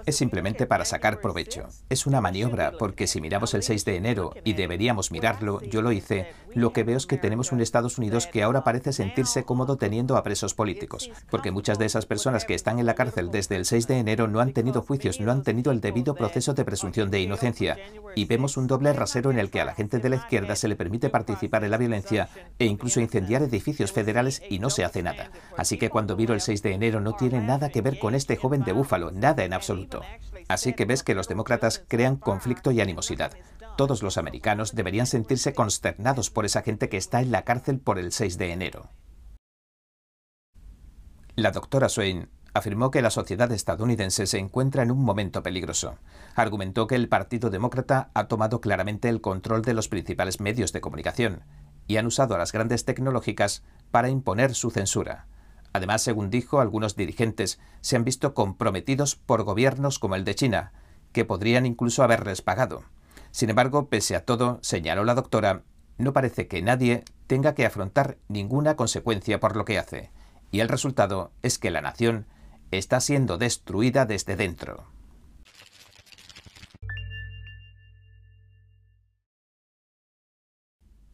Es simplemente para sacar provecho. Es una maniobra, porque si miramos el 6 de enero, y deberíamos mirarlo, yo lo hice, lo que veo es que tenemos un Estados Unidos que ahora parece sentirse cómodo teniendo a presos políticos, porque muchas de esas personas que están en la cárcel desde el 6 de enero no han tenido juicios, no han tenido el debido proceso de presunción de inocencia, y vemos un doble rasero en el que a la gente de la izquierda se le permite participar en la violencia e incluso incendiar edificios federales y no se hace nada. Así que cuando viro el 6 de enero no tiene nada que ver con este joven de Búfalo, nada en absoluto. Así que ves que los demócratas crean conflicto y animosidad. Todos los americanos deberían sentirse consternados por esa gente que está en la cárcel por el 6 de enero. La doctora Swain afirmó que la sociedad estadounidense se encuentra en un momento peligroso. Argumentó que el Partido Demócrata ha tomado claramente el control de los principales medios de comunicación y han usado a las grandes tecnológicas para imponer su censura. Además, según dijo, algunos dirigentes se han visto comprometidos por gobiernos como el de China, que podrían incluso haberles pagado. Sin embargo, pese a todo, señaló la doctora, no parece que nadie tenga que afrontar ninguna consecuencia por lo que hace, y el resultado es que la nación está siendo destruida desde dentro.